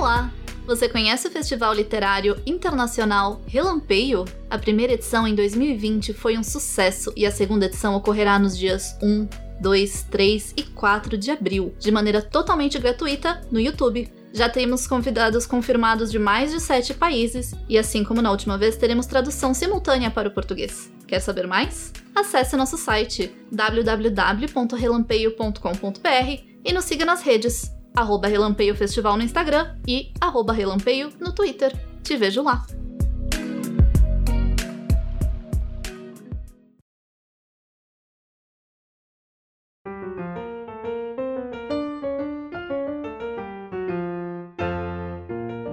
Olá! Você conhece o Festival Literário Internacional Relampeio? A primeira edição em 2020 foi um sucesso e a segunda edição ocorrerá nos dias 1, 2, 3 e 4 de abril, de maneira totalmente gratuita no YouTube. Já temos convidados confirmados de mais de sete países e, assim como na última vez, teremos tradução simultânea para o português. Quer saber mais? Acesse nosso site www.relampeio.com.br e nos siga nas redes arroba Relampeio Festival no Instagram e arroba Relampeio no Twitter. Te vejo lá!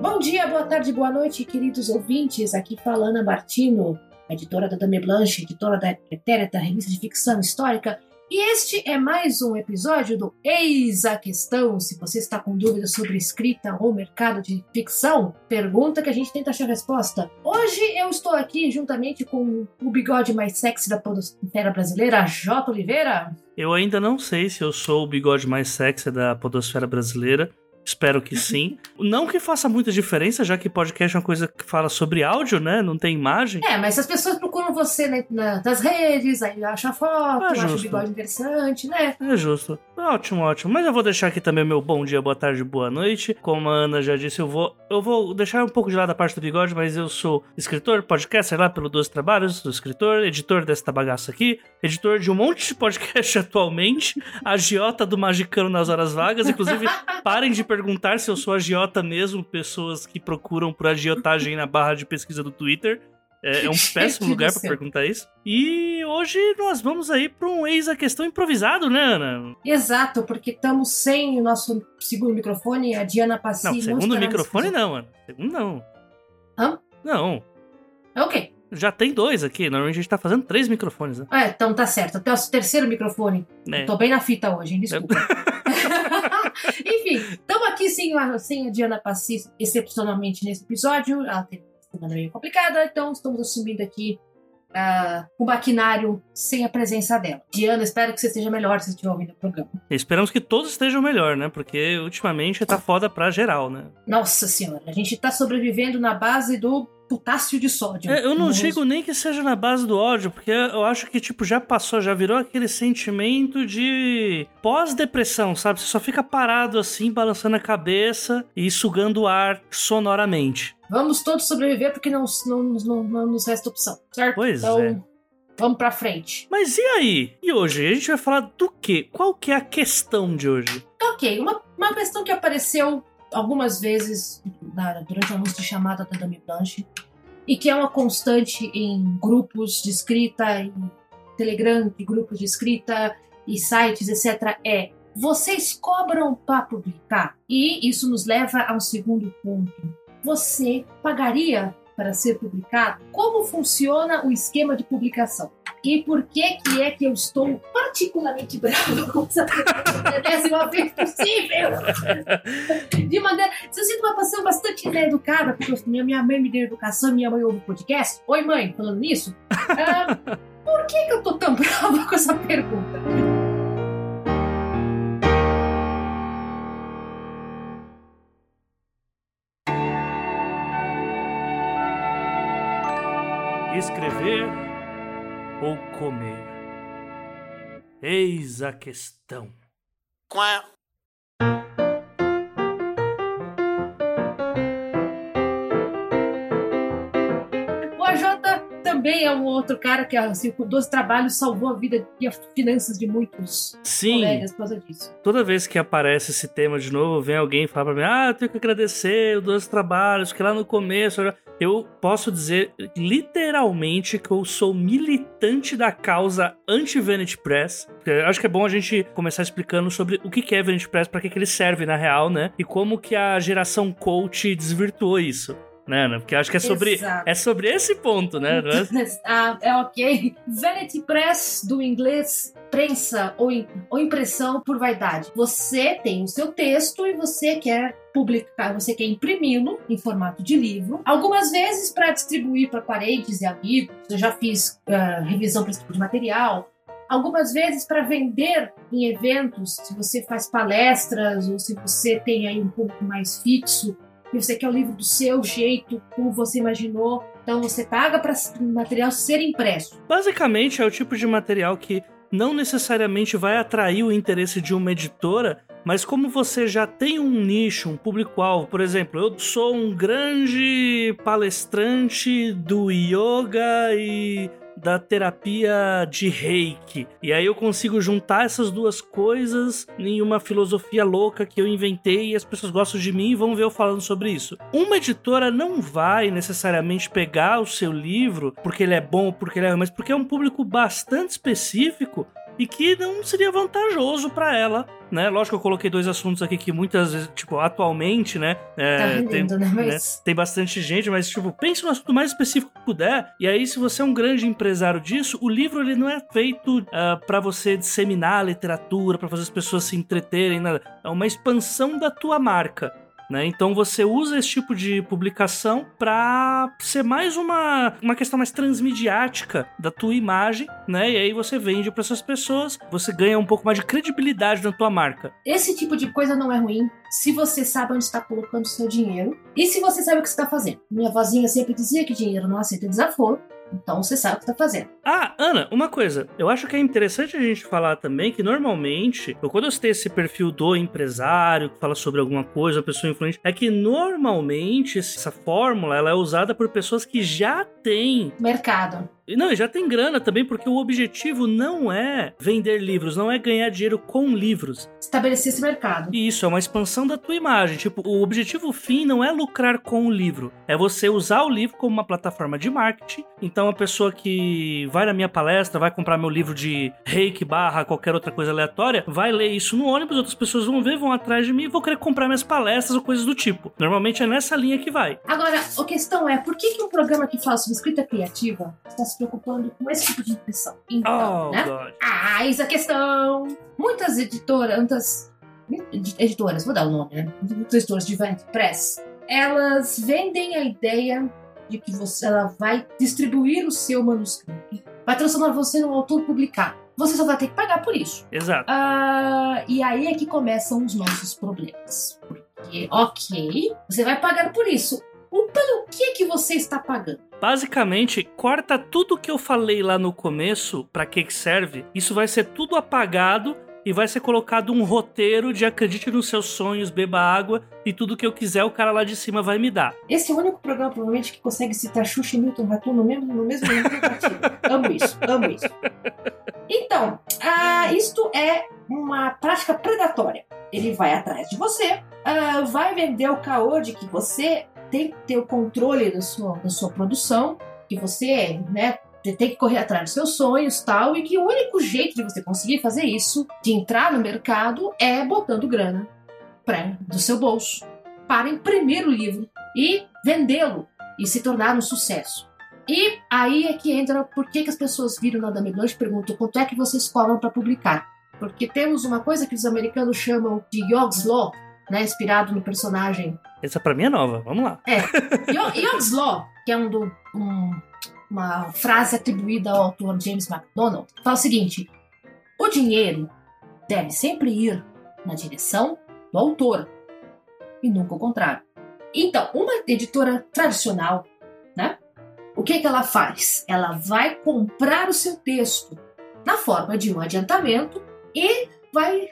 Bom dia, boa tarde, boa noite, queridos ouvintes. Aqui fala Ana Martino, editora da Dame Blanche, editora da Pretérita, revista de ficção histórica. E este é mais um episódio do Eis a Questão. Se você está com dúvidas sobre escrita ou mercado de ficção, pergunta que a gente tenta achar resposta. Hoje eu estou aqui juntamente com o bigode mais sexy da podosfera brasileira, J. Oliveira. Eu ainda não sei se eu sou o bigode mais sexy da podosfera brasileira, Espero que sim. Não que faça muita diferença, já que podcast é uma coisa que fala sobre áudio, né? Não tem imagem. É, mas se as pessoas procuram você né, na, nas redes, aí acham a foto, É acham o bigode interessante, né? É justo. Ótimo, ótimo. Mas eu vou deixar aqui também o meu bom dia, boa tarde, boa noite. Como a Ana já disse, eu vou, eu vou deixar um pouco de lado a parte do bigode, mas eu sou escritor, podcaster lá pelo 12 Trabalhos, sou escritor, editor desta bagaça aqui, editor de um monte de podcast atualmente, agiota do Magicano nas horas vagas. Inclusive, parem de perguntar se eu sou agiota mesmo, pessoas que procuram por agiotagem na barra de pesquisa do Twitter. É, é um péssimo lugar pra céu. perguntar isso. E hoje nós vamos aí pra um ex a questão improvisado, né, Ana? Exato, porque estamos sem o nosso segundo microfone, a Diana Passi. Não, segundo nesse microfone não, Ana. Segundo não. Hã? Não. Ok. Já tem dois aqui. Normalmente a gente tá fazendo três microfones, né? É, então tá certo. Até o terceiro microfone. É. Tô bem na fita hoje, hein? Desculpa. Enfim, estamos aqui sem a, sem a Diana Passi, excepcionalmente nesse episódio. Ela teve uma semana meio complicada, então estamos assumindo aqui ah, o maquinário sem a presença dela. Diana, espero que você esteja melhor se você estiver ouvindo o programa. Esperamos que todos estejam melhor, né? Porque ultimamente tá foda pra geral, né? Nossa senhora, a gente tá sobrevivendo na base do potássio de sódio. É, eu não digo nem que seja na base do ódio, porque eu acho que, tipo, já passou, já virou aquele sentimento de pós-depressão, sabe? Você só fica parado assim, balançando a cabeça e sugando o ar sonoramente. Vamos todos sobreviver porque não, não, não, não nos resta opção, certo? Pois então, é. vamos pra frente. Mas e aí? E hoje? A gente vai falar do quê? Qual que é a questão de hoje? Ok, uma, uma questão que apareceu algumas vezes durante o anúncio de chamada da Dame Blanche e que é uma constante em grupos de escrita, em Telegram, em grupos de escrita e sites, etc. é vocês cobram para publicar? E isso nos leva a um segundo ponto. Você pagaria para ser publicado? Como funciona o esquema de publicação? E por que que é que eu estou particularmente brava com essa pergunta décima vez possível? De maneira... Se eu sinto uma posição bastante educada, porque minha, mãe me deu educação, minha mãe ouve o podcast. Oi, mãe, falando nisso. ah, por que que eu tô tão brava com essa pergunta? Escrever ou comer? Eis a questão. O AJ também é um outro cara que, assim, com 12 trabalhos, salvou a vida e as finanças de muitos Sim, colegas por causa disso. toda vez que aparece esse tema de novo, vem alguém e fala pra mim: Ah, eu tenho que agradecer os dois trabalhos, que lá no começo. eu já-" Eu posso dizer literalmente que eu sou militante da causa anti-Vanity Press. Acho que é bom a gente começar explicando sobre o que é Vanity Press, que, que ele serve na real, né? E como que a geração coach desvirtuou isso. Né, Ana? Porque acho que é sobre, Exato. é sobre esse ponto, né? Ah, é ok. Vanity Press, do inglês prensa ou, ou impressão por vaidade. Você tem o seu texto e você quer publicar, você quer imprimi-lo em formato de livro. Algumas vezes para distribuir para parentes e amigos. Eu já fiz ah, revisão para esse tipo de material. Algumas vezes para vender em eventos, se você faz palestras ou se você tem aí um público mais fixo, e você quer o livro do seu jeito, como você imaginou. Então você paga para o material ser impresso. Basicamente é o tipo de material que não necessariamente vai atrair o interesse de uma editora, mas como você já tem um nicho, um público-alvo, por exemplo, eu sou um grande palestrante do yoga e da terapia de reiki. E aí eu consigo juntar essas duas coisas em uma filosofia louca que eu inventei e as pessoas gostam de mim e vão ver eu falando sobre isso. Uma editora não vai necessariamente pegar o seu livro porque ele é bom, porque ele é, mas porque é um público bastante específico e que não seria vantajoso para ela, né? Lógico que eu coloquei dois assuntos aqui que muitas vezes, tipo, atualmente, né? É, tá rendendo, tem, né? Mas... né? tem bastante gente, mas, tipo, pense no assunto mais específico que puder. E aí, se você é um grande empresário disso, o livro ele não é feito uh, ah, para você disseminar a literatura, para fazer as pessoas se entreterem, nada. É uma expansão da tua marca. Né? Então você usa esse tipo de publicação para ser mais uma, uma questão mais transmediática da tua imagem, né? E aí você vende para essas pessoas, você ganha um pouco mais de credibilidade na tua marca. Esse tipo de coisa não é ruim se você sabe onde está colocando o seu dinheiro e se você sabe o que está fazendo. Minha vozinha sempre dizia que dinheiro não aceita desaforo. Então você sabe o que está fazendo. Ah, Ana, uma coisa. Eu acho que é interessante a gente falar também que normalmente, quando eu citei esse perfil do empresário que fala sobre alguma coisa, uma pessoa influente, é que normalmente essa fórmula ela é usada por pessoas que já têm mercado. Não, já tem grana também, porque o objetivo não é vender livros, não é ganhar dinheiro com livros. Estabelecer esse mercado. Isso, é uma expansão da tua imagem. Tipo, o objetivo fim não é lucrar com o livro, é você usar o livro como uma plataforma de marketing. Então, a pessoa que vai na minha palestra, vai comprar meu livro de reiki barra qualquer outra coisa aleatória, vai ler isso no ônibus, outras pessoas vão ver, vão atrás de mim e vão querer comprar minhas palestras ou coisas do tipo. Normalmente é nessa linha que vai. Agora, a questão é, por que, que um programa que fala sobre escrita criativa está se preocupando com esse tipo de impressão. Então, oh, né? God. Ah, isso é a questão. Muitas editoras, muitas editoras, vou dar o nome, né? Muitas editoras de Vanity Press, elas vendem a ideia de que você, ela vai distribuir o seu manuscrito, vai transformar você num autor publicado. Você só vai ter que pagar por isso. Exato. Ah, e aí é que começam os nossos problemas. Porque, ok, você vai pagar por isso. O pelo que que você está pagando? Basicamente, corta tudo que eu falei lá no começo, para que que serve. Isso vai ser tudo apagado e vai ser colocado um roteiro de acredite nos seus sonhos, beba água e tudo que eu quiser o cara lá de cima vai me dar. Esse é o único programa, provavelmente, que consegue citar Xuxa e Milton Ratum no mesmo, no mesmo amo isso, amo isso. Então, ah, isto é uma prática predatória. Ele vai atrás de você, ah, vai vender o caô de que você tem que ter o controle da sua, da sua produção, que você, né, tem que correr atrás dos seus sonhos tal, e que o único jeito de você conseguir fazer isso, de entrar no mercado, é botando grana pra, do seu bolso para imprimir o livro e vendê-lo e se tornar um sucesso. E aí é que entra por que, que as pessoas viram na Dame Blanche e perguntam quanto é que vocês cobram para publicar. Porque temos uma coisa que os americanos chamam de Yogg's Law, né, inspirado no personagem. Essa pra mim é nova, vamos lá. É. Yogg's Law, que é um, do, um, uma frase atribuída ao autor James MacDonald, fala o seguinte: o dinheiro deve sempre ir na direção do autor e nunca o contrário. Então, uma editora tradicional, né? O que, que ela faz? Ela vai comprar o seu texto na forma de um adiantamento e vai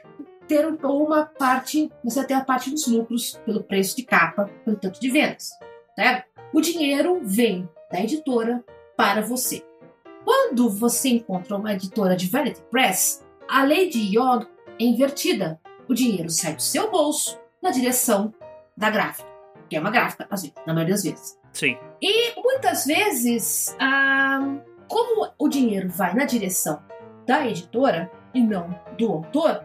ter uma parte, você ter a parte dos lucros pelo preço de capa, pelo tanto de vendas. Né? O dinheiro vem da editora para você. Quando você encontra uma editora de Vanity Press, a lei de Young é invertida. O dinheiro sai do seu bolso na direção da gráfica, que é uma gráfica, às vezes, na maioria das vezes. Sim. E muitas vezes, ah, como o dinheiro vai na direção da editora e não do autor,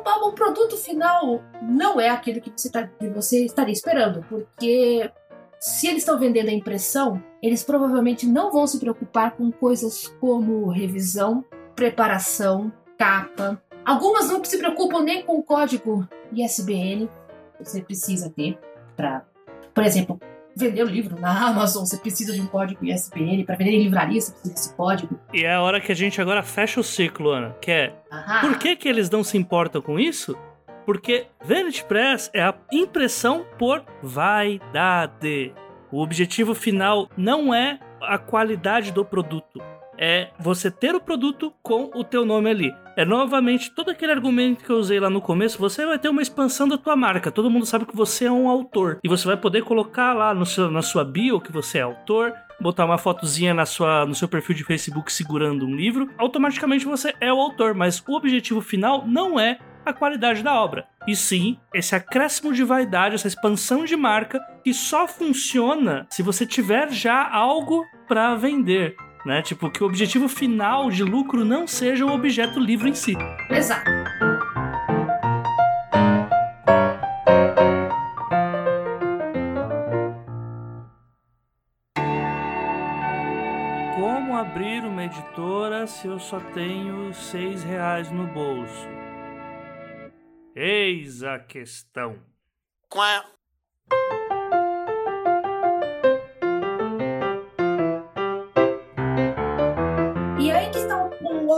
o, produto final não é aquele que você, tá, que você estaria esperando, porque se eles estão vendendo a impressão, eles provavelmente não vão se preocupar com coisas como revisão, preparação, capa. Algumas não se preocupam nem com o código ISBN, você precisa ter para, por exemplo, vender o livro na Amazon, você precisa de um código ISBN. Para vender em livraria, você precisa desse código. E é a hora que a gente agora fecha o ciclo, Ana. Que é. Por que, que eles não se importam com isso? Porque Vanity Press é a impressão por vaidade. O objetivo final não é a qualidade do produto, é você ter o produto com o teu nome ali. É novamente todo aquele argumento que eu usei lá no começo, você vai ter uma expansão da tua marca. Todo mundo sabe que você é um autor e você vai poder colocar lá no seu, na sua bio que você é autor, botar uma fotozinha na sua, no seu perfil de Facebook segurando um livro, automaticamente você é o autor, mas o objetivo final não é a qualidade da obra. E sim, esse acréscimo de vaidade, essa expansão de marca que só funciona se você tiver já algo para vender. Né? Tipo, que o objetivo final de lucro não seja o objeto livro em si. Exato. Como abrir uma editora se eu só tenho seis reais no bolso? Eis a questão. Quá.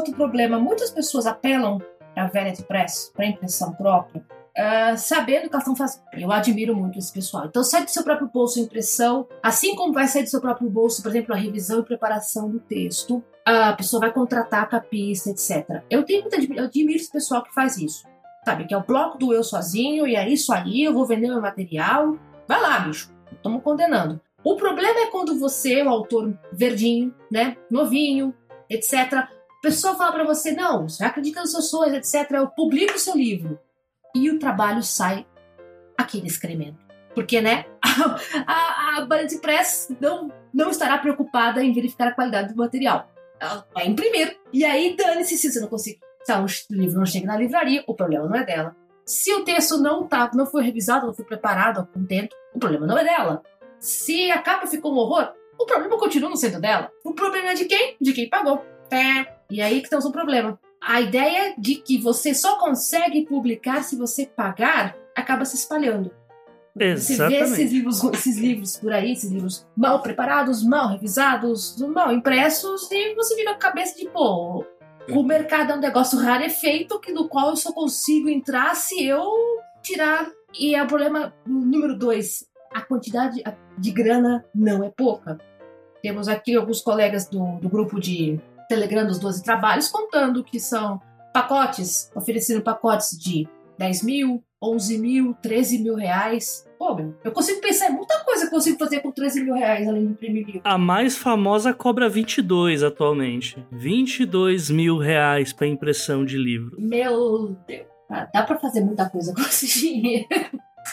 Outro problema. Muitas pessoas apelam para a Vanity Press, para impressão própria, ah, sabendo que elas estão fazendo. Eu admiro muito esse pessoal. Então sai do seu próprio bolso a impressão, assim como vai sair do seu próprio bolso, por exemplo, a revisão e preparação do texto. A pessoa vai contratar a capista, etc. Eu tenho muita eu admiro esse pessoal que faz isso. Sabe, que é o bloco do eu sozinho, e é isso aí, eu vou vender meu material. Vai lá, bicho. Estamos condenando. O problema é quando você, o autor verdinho, né, novinho, etc., pessoa fala pra você, não, você acredita nos seus sonhos, etc., eu publico o seu livro. E o trabalho sai aquele excremento. Porque, né, a, a Vanity Press não, não estará preocupada em verificar a qualidade do material. Ela vai imprimir. E aí, dane-se se você não conseguir. Se o livro não chega na livraria, o problema não é dela. Se o texto não, tá, não foi revisado, não foi preparado a contento, o problema não é dela. Se a capa ficou um horror, o problema continua não sendo dela. O problema é de quem? De quem pagou. É. E aí que está o problema. A ideia de que você só consegue publicar se você pagar acaba se espalhando. Você vê Exatamente. esses livros, esses livros por aí, esses livros mal preparados, mal revisados, mal impressos, e você fica com a cabeça de, pô, o mercado é um negócio rarefeito que, no qual eu só consigo entrar se eu tirar. E é o problema número dois: a quantidade de grana não é pouca. Temos aqui alguns colegas do, do grupo de Telegram dos 12 Trabalhos contando que são pacotes, oferecendo pacotes de 10 mil, 11 mil, 13 mil reais. Pô, meu, eu consigo pensar em muita coisa que eu consigo fazer com 13 mil reais além de imprimir livro. A mais famosa cobra 22 atualmente. 22 mil reais pra impressão de livro. Meu Deus. Dá pra fazer muita coisa com esse dinheiro.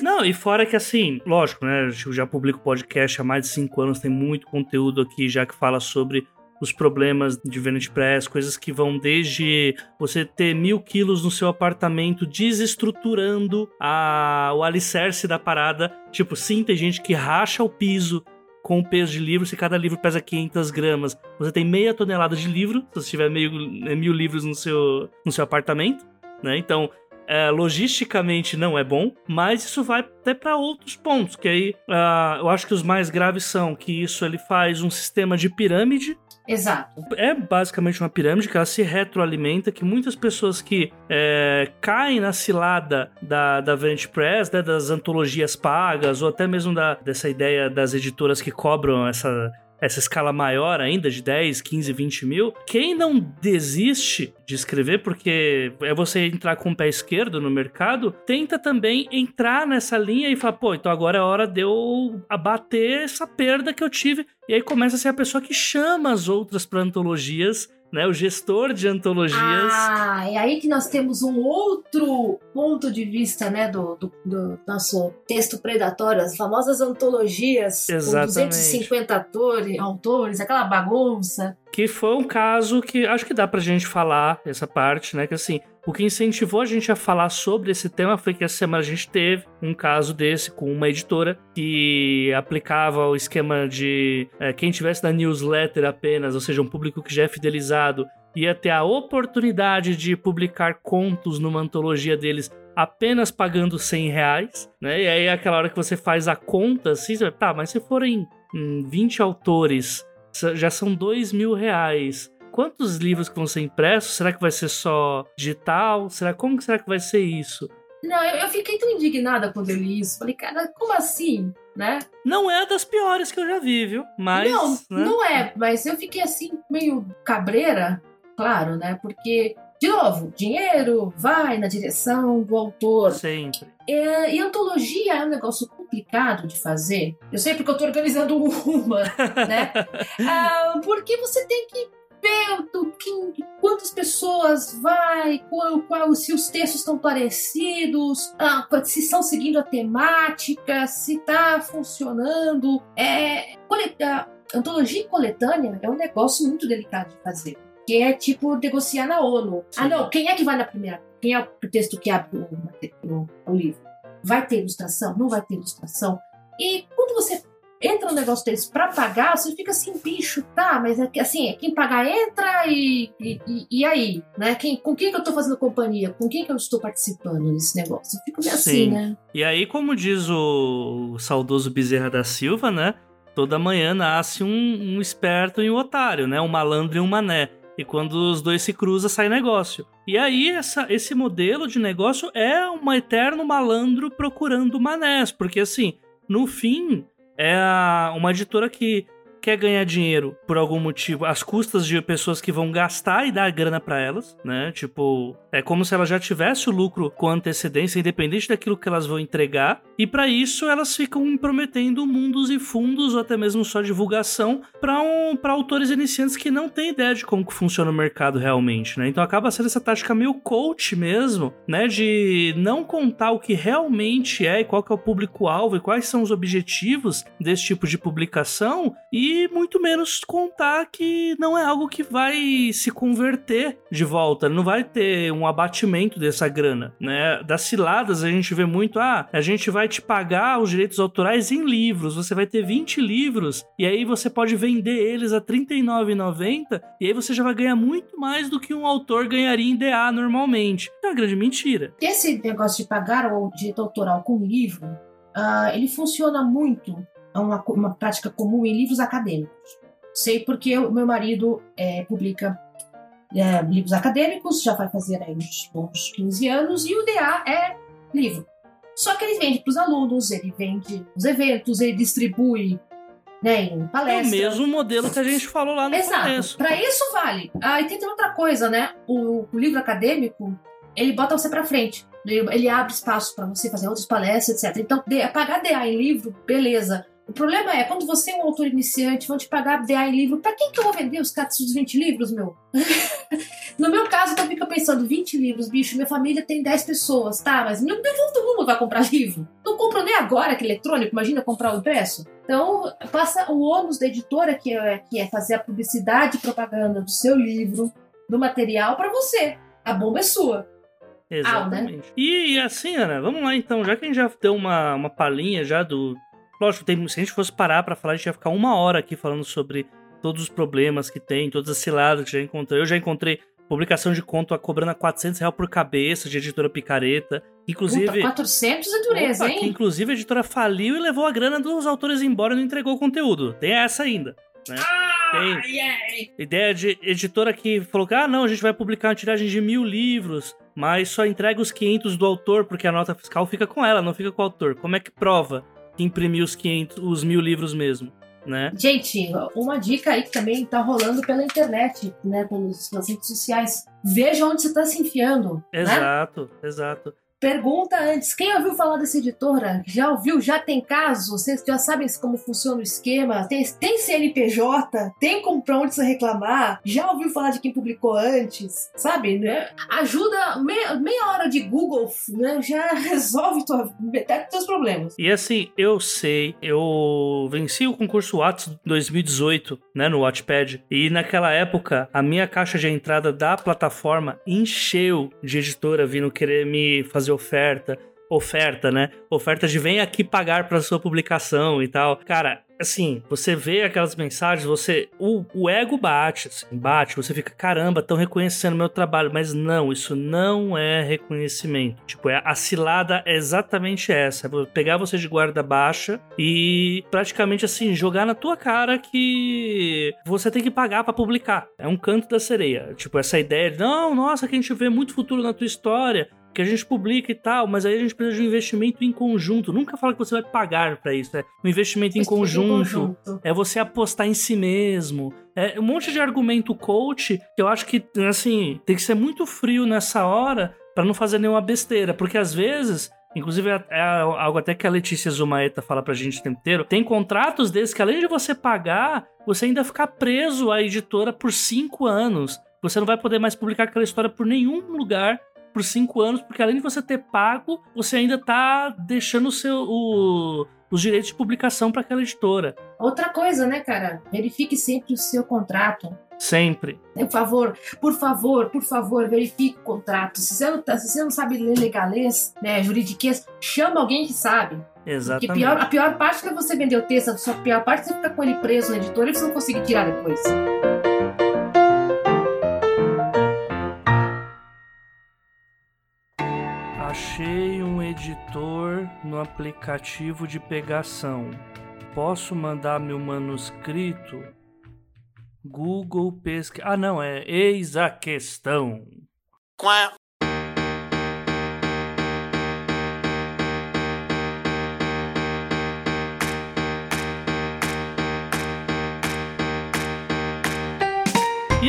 Não, e fora que assim, lógico, né? Eu já publico podcast há mais de 5 anos, tem muito conteúdo aqui já que fala sobre os problemas de Vanity Press, coisas que vão desde você ter mil quilos no seu apartamento desestruturando a, o alicerce da parada. Tipo, sim, tem gente que racha o piso com o peso de livro. Se cada livro pesa 500 gramas, você tem meia tonelada de livro, se você tiver meio, é, mil livros no seu, no seu apartamento, né? Então, é, logisticamente não é bom, mas isso vai até para outros pontos, que aí ah, eu acho que os mais graves são que isso ele faz um sistema de pirâmide Exato. é basicamente uma pirâmide que ela se retroalimenta, que muitas pessoas que é, caem na cilada da, da Vanity Press, né, das antologias pagas, ou até mesmo da, dessa ideia das editoras que cobram essa, essa escala maior ainda, de 10, 15, 20 mil, quem não desiste de escrever, porque é você entrar com o pé esquerdo no mercado, tenta também entrar nessa linha e falar, pô, então agora é hora de eu abater essa perda que eu tive. E aí começa a ser a pessoa que chama as outras para antologias, né? O gestor de antologias. Ah, é aí que nós temos um outro ponto de vista, né, do, do, do nosso texto predatório, as famosas antologias Exatamente. com 250 atores, autores, aquela bagunça. Que foi um caso que acho que dá pra gente falar essa parte, né? Que assim, o que incentivou a gente a falar sobre esse tema foi que essa semana a gente teve um caso desse com uma editora que aplicava o esquema de é, quem tivesse na newsletter apenas, ou seja, um público que já é fidelizado, ia ter a oportunidade de publicar contos numa antologia deles apenas pagando 100 reais, né? E aí aquela hora que você faz a conta, assim, tá, mas se forem hum, 20 autores S- já são dois mil reais. Quantos livros que vão ser impressos? Será que vai ser só digital? Será como que será que vai ser isso? Não, eu, eu fiquei tão indignada quando eu li isso. Falei, cara, como assim? Né? Não é das piores que eu já vi, viu? Mas. Não, né? não é, mas eu fiquei assim, meio cabreira, claro, né? Porque, de novo, dinheiro vai na direção do autor. Sempre. É, e antologia é um negócio complicado de fazer. Eu sei porque eu tô organizando uma, né? Ah, porque você tem que ver do que, quantas pessoas vai, qual, qual, se os textos estão parecidos, ah, se estão seguindo a temática, se tá funcionando. É, coleta, antologia e coletânea é um negócio muito delicado de fazer. Que é tipo negociar na ONU. Sim. Ah, não, quem é que vai na primeira? Quem é o texto que abre o, o, o livro? Vai ter ilustração? Não vai ter ilustração? E quando você entra no negócio deles pra pagar, você fica assim, bicho, tá, mas é que assim, quem pagar entra e, e, e- aí, né? Quem, com quem que eu tô fazendo companhia? Com quem que eu estou participando nesse negócio? Eu fico meio assim, Sim. né? E aí, como diz o saudoso Bezerra da Silva, né? Toda manhã nasce um, um esperto e um otário, né? Um malandro e um mané. E quando os dois se cruzam, sai negócio. E aí, essa, esse modelo de negócio é um eterno malandro procurando manés. Porque, assim, no fim, é uma editora que quer ganhar dinheiro por algum motivo às custas de pessoas que vão gastar e dar grana pra elas, né? Tipo, é como se ela já tivesse o lucro com antecedência, independente daquilo que elas vão entregar. E pra isso elas ficam prometendo mundos e fundos ou até mesmo só divulgação pra um, pra autores iniciantes que não têm ideia de como que funciona o mercado realmente, né? Então acaba sendo essa tática meio coach mesmo, né? De não contar o que realmente é e qual que é o público-alvo e quais são os objetivos desse tipo de publicação e muito menos contar que não é algo que vai se converter de volta, não vai ter um abatimento dessa grana, né? Das ciladas a gente vê muito, ah, a gente vai te pagar os direitos autorais em livros, você vai ter 20 livros e aí você pode vender eles a R$ 39,90 e aí você já vai ganhar muito mais do que um autor ganharia em DA normalmente. É uma grande mentira. Esse negócio de pagar o direito autoral com livro, ah, ele funciona muito, uma, co- uma prática comum em livros acadêmicos. Sei porque o meu marido é, publica é, livros acadêmicos, já vai fazer aí uns bons 15 anos, e o DA é livro. Só que ele vende para os alunos, ele vende nos eventos, ele distribui né, em É o palestras. mesmo modelo que a gente falou lá no Exato. começo. Para isso vale. Ah, e tem outra coisa, né? O, o livro acadêmico, ele bota você para frente. Ele, ele abre espaço para você fazer outras palestras, etc. Então, de- pagar DA em livro, beleza. O problema é, quando você é um autor iniciante, vão te pagar DA em livro. Pra quem que eu vou vender os caras dos 20 livros, meu? no meu caso, eu fico pensando, 20 livros, bicho, minha família tem 10 pessoas, tá? Mas não, todo mundo vai comprar livro. Não compro nem agora que é eletrônico, imagina comprar o impresso. Então, passa o ônus da editora, que é, que é fazer a publicidade e propaganda do seu livro, do material, pra você. A bomba é sua. Exatamente. E, e assim, Ana, vamos lá então, já que a gente já deu uma, uma palhinha já do. Lógico, tem, se a gente fosse parar pra falar, a gente ia ficar uma hora aqui falando sobre todos os problemas que tem, todas as ciladas que já encontrei. Eu já encontrei publicação de conto a cobrando a 400 reais por cabeça de editora picareta. Inclusive. Puta, 400 é dureza, Opa, que hein? inclusive a editora faliu e levou a grana dos autores embora e não entregou o conteúdo. Tem essa ainda. Né? Ah, Tem. yeah. Ideia de editora que falou que, ah, não, a gente vai publicar uma tiragem de mil livros, mas só entrega os 500 do autor, porque a nota fiscal fica com ela, não fica com o autor. Como é que prova que imprimiu os 500, os mil livros mesmo, né? Gente, uma dica aí que também tá rolando pela internet, né? Pelas redes sociais. Veja onde você tá se enfiando. Né? Exato, exato. Pergunta antes, quem ouviu falar dessa editora? Já ouviu? Já tem caso? Vocês já sabem como funciona o esquema? Tem, tem CNPJ? Tem como pra onde você reclamar? Já ouviu falar de quem publicou antes? Sabe, né? Ajuda, meia, meia hora de Google né? já resolve tua, metade dos teus problemas. E assim, eu sei, eu venci o concurso Whats 2018, né, no Wattpad, e naquela época a minha caixa de entrada da plataforma encheu de editora vindo querer me fazer oferta, oferta, né? Oferta de vem aqui pagar para sua publicação e tal. Cara, assim, você vê aquelas mensagens, você o, o ego bate, assim, bate, você fica, caramba, estão reconhecendo meu trabalho, mas não, isso não é reconhecimento. Tipo, é, a cilada é exatamente essa, é pegar você de guarda baixa e praticamente assim jogar na tua cara que você tem que pagar pra publicar. É um canto da sereia. Tipo, essa ideia de, não, nossa, que a gente vê muito futuro na tua história. Que a gente publica e tal, mas aí a gente precisa de um investimento em conjunto. Nunca fala que você vai pagar para isso, é um investimento em conjunto, conjunto, é você apostar em si mesmo. É um monte de argumento coach que eu acho que, assim, tem que ser muito frio nessa hora para não fazer nenhuma besteira, porque às vezes Inclusive, é, é algo até que a Letícia Zumaeta fala pra gente o tempo inteiro. Tem contratos desses que, além de você pagar, você ainda ficar preso à editora por cinco anos. Você não vai poder mais publicar aquela história por nenhum lugar por cinco anos, porque além de você ter pago, você ainda tá deixando o seu, o, os direitos de publicação para aquela editora. Outra coisa, né, cara? Verifique sempre o seu contrato. Sempre. Por favor, por favor, por favor, verifique o contrato. Se você não, tá, se você não sabe ler legalês, né, juridiquês, chama alguém que sabe. Exatamente. Porque pior, a pior parte é você vender o texto, a pior parte é você ficar com ele preso na editora e você não conseguir tirar depois. Achei um editor no aplicativo de pegação. Posso mandar meu manuscrito? Google pesquisa. Ah, não, é eis a questão. Quá.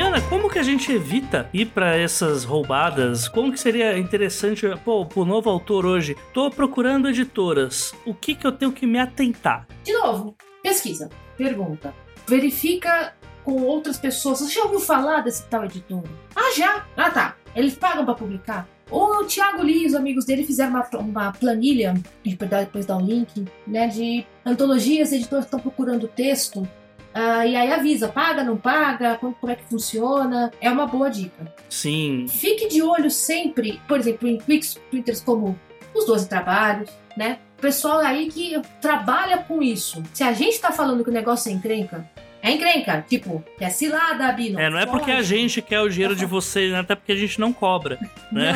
E Ana, como que a gente evita ir para essas roubadas? Como que seria interessante, pô, pro novo autor hoje, tô procurando editoras, o que que eu tenho que me atentar? De novo, pesquisa, pergunta, verifica com outras pessoas. Você já ouviu falar desse tal editor? Ah, já? Ah, tá. Eles pagam para publicar? O Thiago Lee e os amigos dele fizeram uma, uma planilha, depois dar um link, né, de antologias, editores que estão procurando texto Uh, e aí avisa, paga, não paga, como, como, é que funciona. É uma boa dica. Sim. Fique de olho sempre, por exemplo, em Twitters como os 12 trabalhos, né? Pessoal aí que trabalha com isso. Se a gente tá falando que o negócio é encrenca, é encrenca. Tipo, é cilada, Bino. É, não é porque a gente quer o dinheiro de vocês, né? até porque a gente não cobra. Né?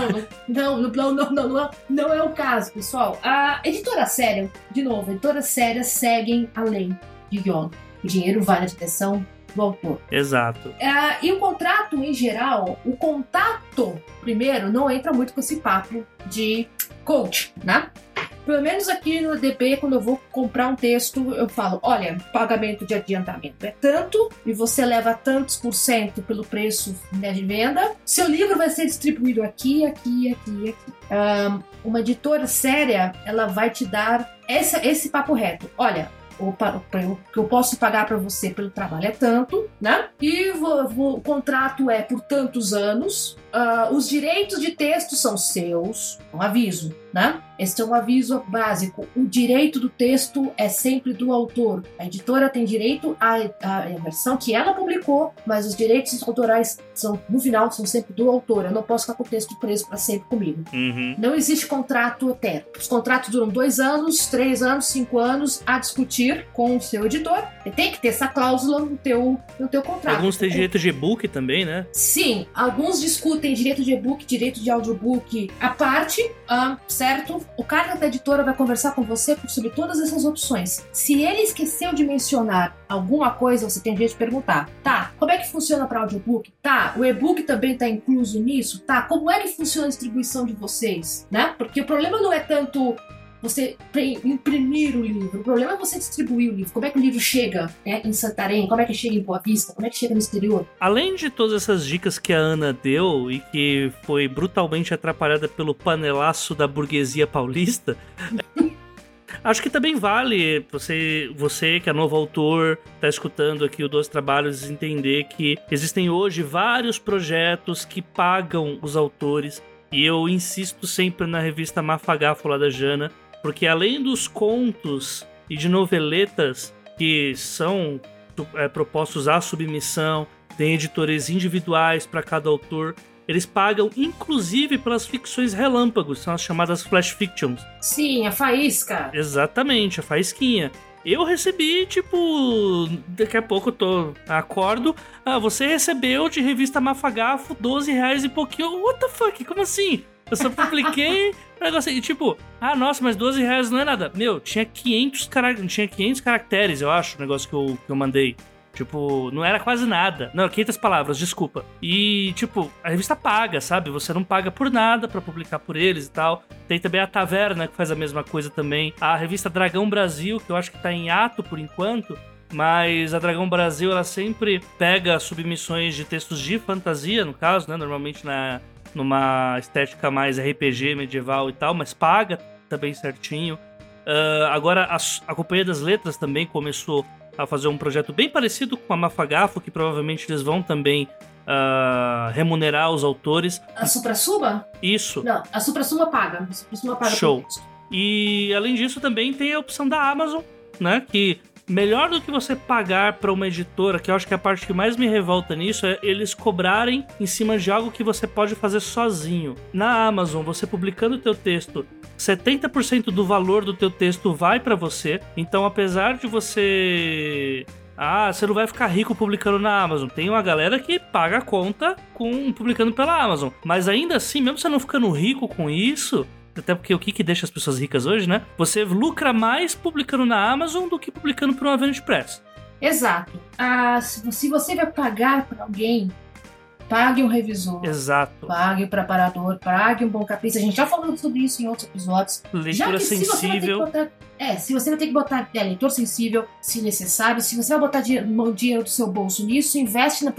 Não, não, não, não, não, não, é, o caso, pessoal. A editora séria, de novo, editoras sérias seguem a lei de Young. O dinheiro vai na direção do autor. Exato. É, e o contrato, em geral, o contato, primeiro, não entra muito com esse papo de coach, né? Pelo menos aqui no DP, quando eu vou comprar um texto, eu falo: olha, pagamento de adiantamento é tanto, e você leva tantos por cento pelo preço né, de venda. Seu livro vai ser distribuído aqui, aqui, aqui, aqui. Um, uma editora séria, ela vai te dar essa, esse papo reto. Olha, o que eu posso pagar para você pelo trabalho é tanto, né? E vou, vou, o contrato é por tantos anos. Uh, os direitos de texto são seus. Um aviso né? Este é um aviso básico. O direito do texto é sempre do autor. A editora tem direito à, à, versão que ela publicou, mas os direitos autorais são, no final, são sempre do autor. Eu não posso ficar com o texto preso para sempre comigo. Uhum. Não existe contrato eterno. Os contratos duram dois anos, três anos, cinco anos a discutir com o seu editor. E tem que ter essa cláusula no teu, no teu contrato. Alguns têm direito de e-book também, né? Sim, alguns discutem direito de e-book, direito de audiobook à parte, um, certo? O cara da editora vai conversar com você sobre todas essas opções. Se ele esqueceu de mencionar alguma coisa, você tem direito de perguntar. Tá, como é que funciona para audiobook? Tá, o e-book também está incluso nisso? Tá, como é que funciona a distribuição de vocês? Né? Porque o problema não é tanto você imprimir o livro. O problema é você distribuir o livro. Como é que o livro chega né, em Santarém? Como é que chega em Boa Vista? Como é que chega no exterior? Além de todas essas dicas que a Ana deu e que foi brutalmente atrapalhada pelo panelaço da burguesia paulista. Acho que também vale você, você que é novo autor, tá escutando aqui o Dois Trabalhos, entender que existem hoje vários projetos que pagam os autores. E eu insisto sempre na revista Mafagafo lá da Jana, porque além dos contos e de noveletas que são é, propostos à submissão, tem editores individuais para cada autor. Eles pagam inclusive pelas ficções relâmpagos, são as chamadas flash fictions. Sim, a faísca. Exatamente, a faísquinha. Eu recebi, tipo, daqui a pouco eu tô, acordo, ah, você recebeu de revista Mafagafo 12 reais e pouquinho. What the fuck? Como assim? Eu só publiquei negócio e tipo, ah, nossa, mas 12 reais não é nada. Meu, tinha 500, cara... tinha 500 caracteres, eu acho, o negócio que eu, que eu mandei. Tipo, não era quase nada. Não, 500 palavras, desculpa. E, tipo, a revista paga, sabe? Você não paga por nada para publicar por eles e tal. Tem também a Taverna, que faz a mesma coisa também. A revista Dragão Brasil, que eu acho que tá em ato por enquanto. Mas a Dragão Brasil, ela sempre pega submissões de textos de fantasia, no caso, né? Normalmente na, numa estética mais RPG medieval e tal, mas paga também certinho. Uh, agora, a, a Companhia das Letras também começou a fazer um projeto bem parecido com a Mafagafo, que provavelmente eles vão também uh, remunerar os autores. A Supra-Suba? Isso. Não, a Supra-Suba paga. A Supra-Suba paga. Show. E além disso, também tem a opção da Amazon, né? Que melhor do que você pagar para uma editora, que eu acho que é a parte que mais me revolta nisso é eles cobrarem em cima de algo que você pode fazer sozinho. Na Amazon, você publicando o teu texto, 70% do valor do teu texto vai para você. Então, apesar de você ah, você não vai ficar rico publicando na Amazon. Tem uma galera que paga a conta com publicando pela Amazon. Mas ainda assim, mesmo você não ficando rico com isso, até porque o que, que deixa as pessoas ricas hoje, né? Você lucra mais publicando na Amazon do que publicando por uma Vanity Press. Exato. Ah, se você vai pagar para alguém, pague um revisor. Exato. Pague um preparador, pague um bom capista. A gente já falou sobre isso em outros episódios. Leitura sensível. Se botar, é, se você não tem que botar é, leitor sensível, se necessário, se você vai botar dinheiro, dinheiro do seu bolso nisso, investe na,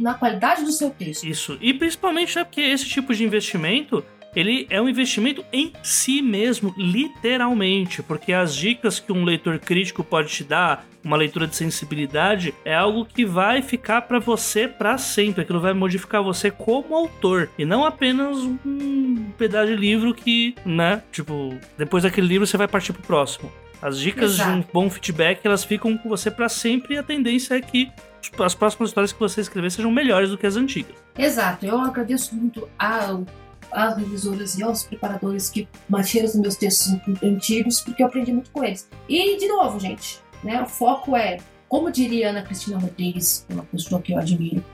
na qualidade do seu texto. Isso. E principalmente é porque esse tipo de investimento ele é um investimento em si mesmo, literalmente, porque as dicas que um leitor crítico pode te dar, uma leitura de sensibilidade, é algo que vai ficar para você para sempre, aquilo vai modificar você como autor e não apenas um pedaço de livro que, né, tipo, depois daquele livro você vai partir pro próximo. As dicas Exato. de um bom feedback, elas ficam com você para sempre e a tendência é que as próximas histórias que você escrever sejam melhores do que as antigas. Exato, eu agradeço muito ao às revisoras e aos preparadores que mantiveram os meus textos antigos, porque eu aprendi muito com eles. E, de novo, gente, né, o foco é, como diria Ana Cristina Rodrigues, uma pessoa que eu admiro,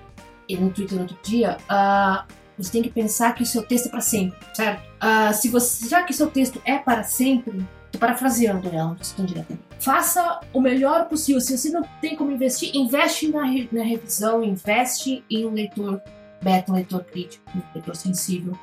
e no Twitter outro dia, uh, você tem que pensar que o seu texto é para sempre, certo? Uh, se você, já que seu texto é para sempre, tô parafraseando ela, não estou diretamente. Faça o melhor possível. Se você não tem como investir, investe na, re, na revisão, investe em um leitor beta, um leitor crítico, um leitor sensível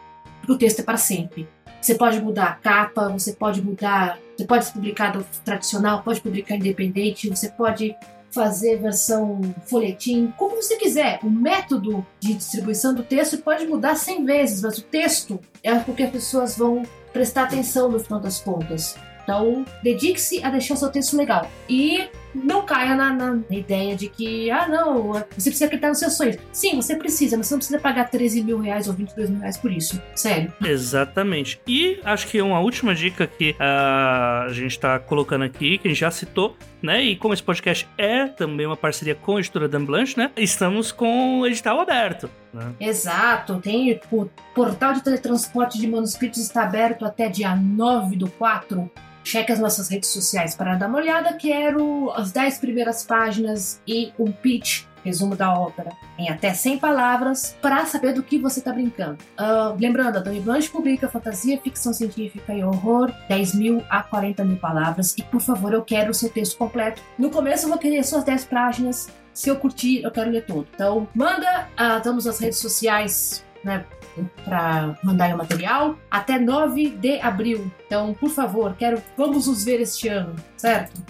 o texto é para sempre. Você pode mudar a capa, você pode mudar, você pode publicar do tradicional, pode publicar independente, você pode fazer versão folhetim, como você quiser. O método de distribuição do texto pode mudar 100 vezes, mas o texto é porque as pessoas vão prestar atenção no final das contas. Então, dedique-se a deixar o seu texto legal. E não caia na, na, ideia de que, ah, não, você precisa acreditar nos seus sonhos. Sim, você precisa, mas você não precisa pagar 13 mil reais ou 22 mil reais por isso. Sério. Exatamente. E acho que uma última dica que uh, a gente tá colocando aqui, que a gente já citou, né? E como esse podcast é também uma parceria com a editora Dan Blanche, né? Estamos com o edital aberto. Né? Exato, tem o portal de teletransporte de manuscritos está aberto até dia 9 do 4 cheque as nossas redes sociais para dar uma olhada. Quero as 10 primeiras páginas e um pitch, resumo da ópera, em até 100 palavras, para saber do que você está brincando. Uh, lembrando, a Dani Blanche publica fantasia, ficção científica e horror, 10 mil a 40 mil palavras. E por favor, eu quero o seu texto completo. No começo eu vou querer suas 10 páginas. Se eu curtir, eu quero ler todo. Então, manda, uh, estamos nas redes sociais, né? Para mandar o material até 9 de abril. Então, por favor, quero vamos nos ver este ano, certo?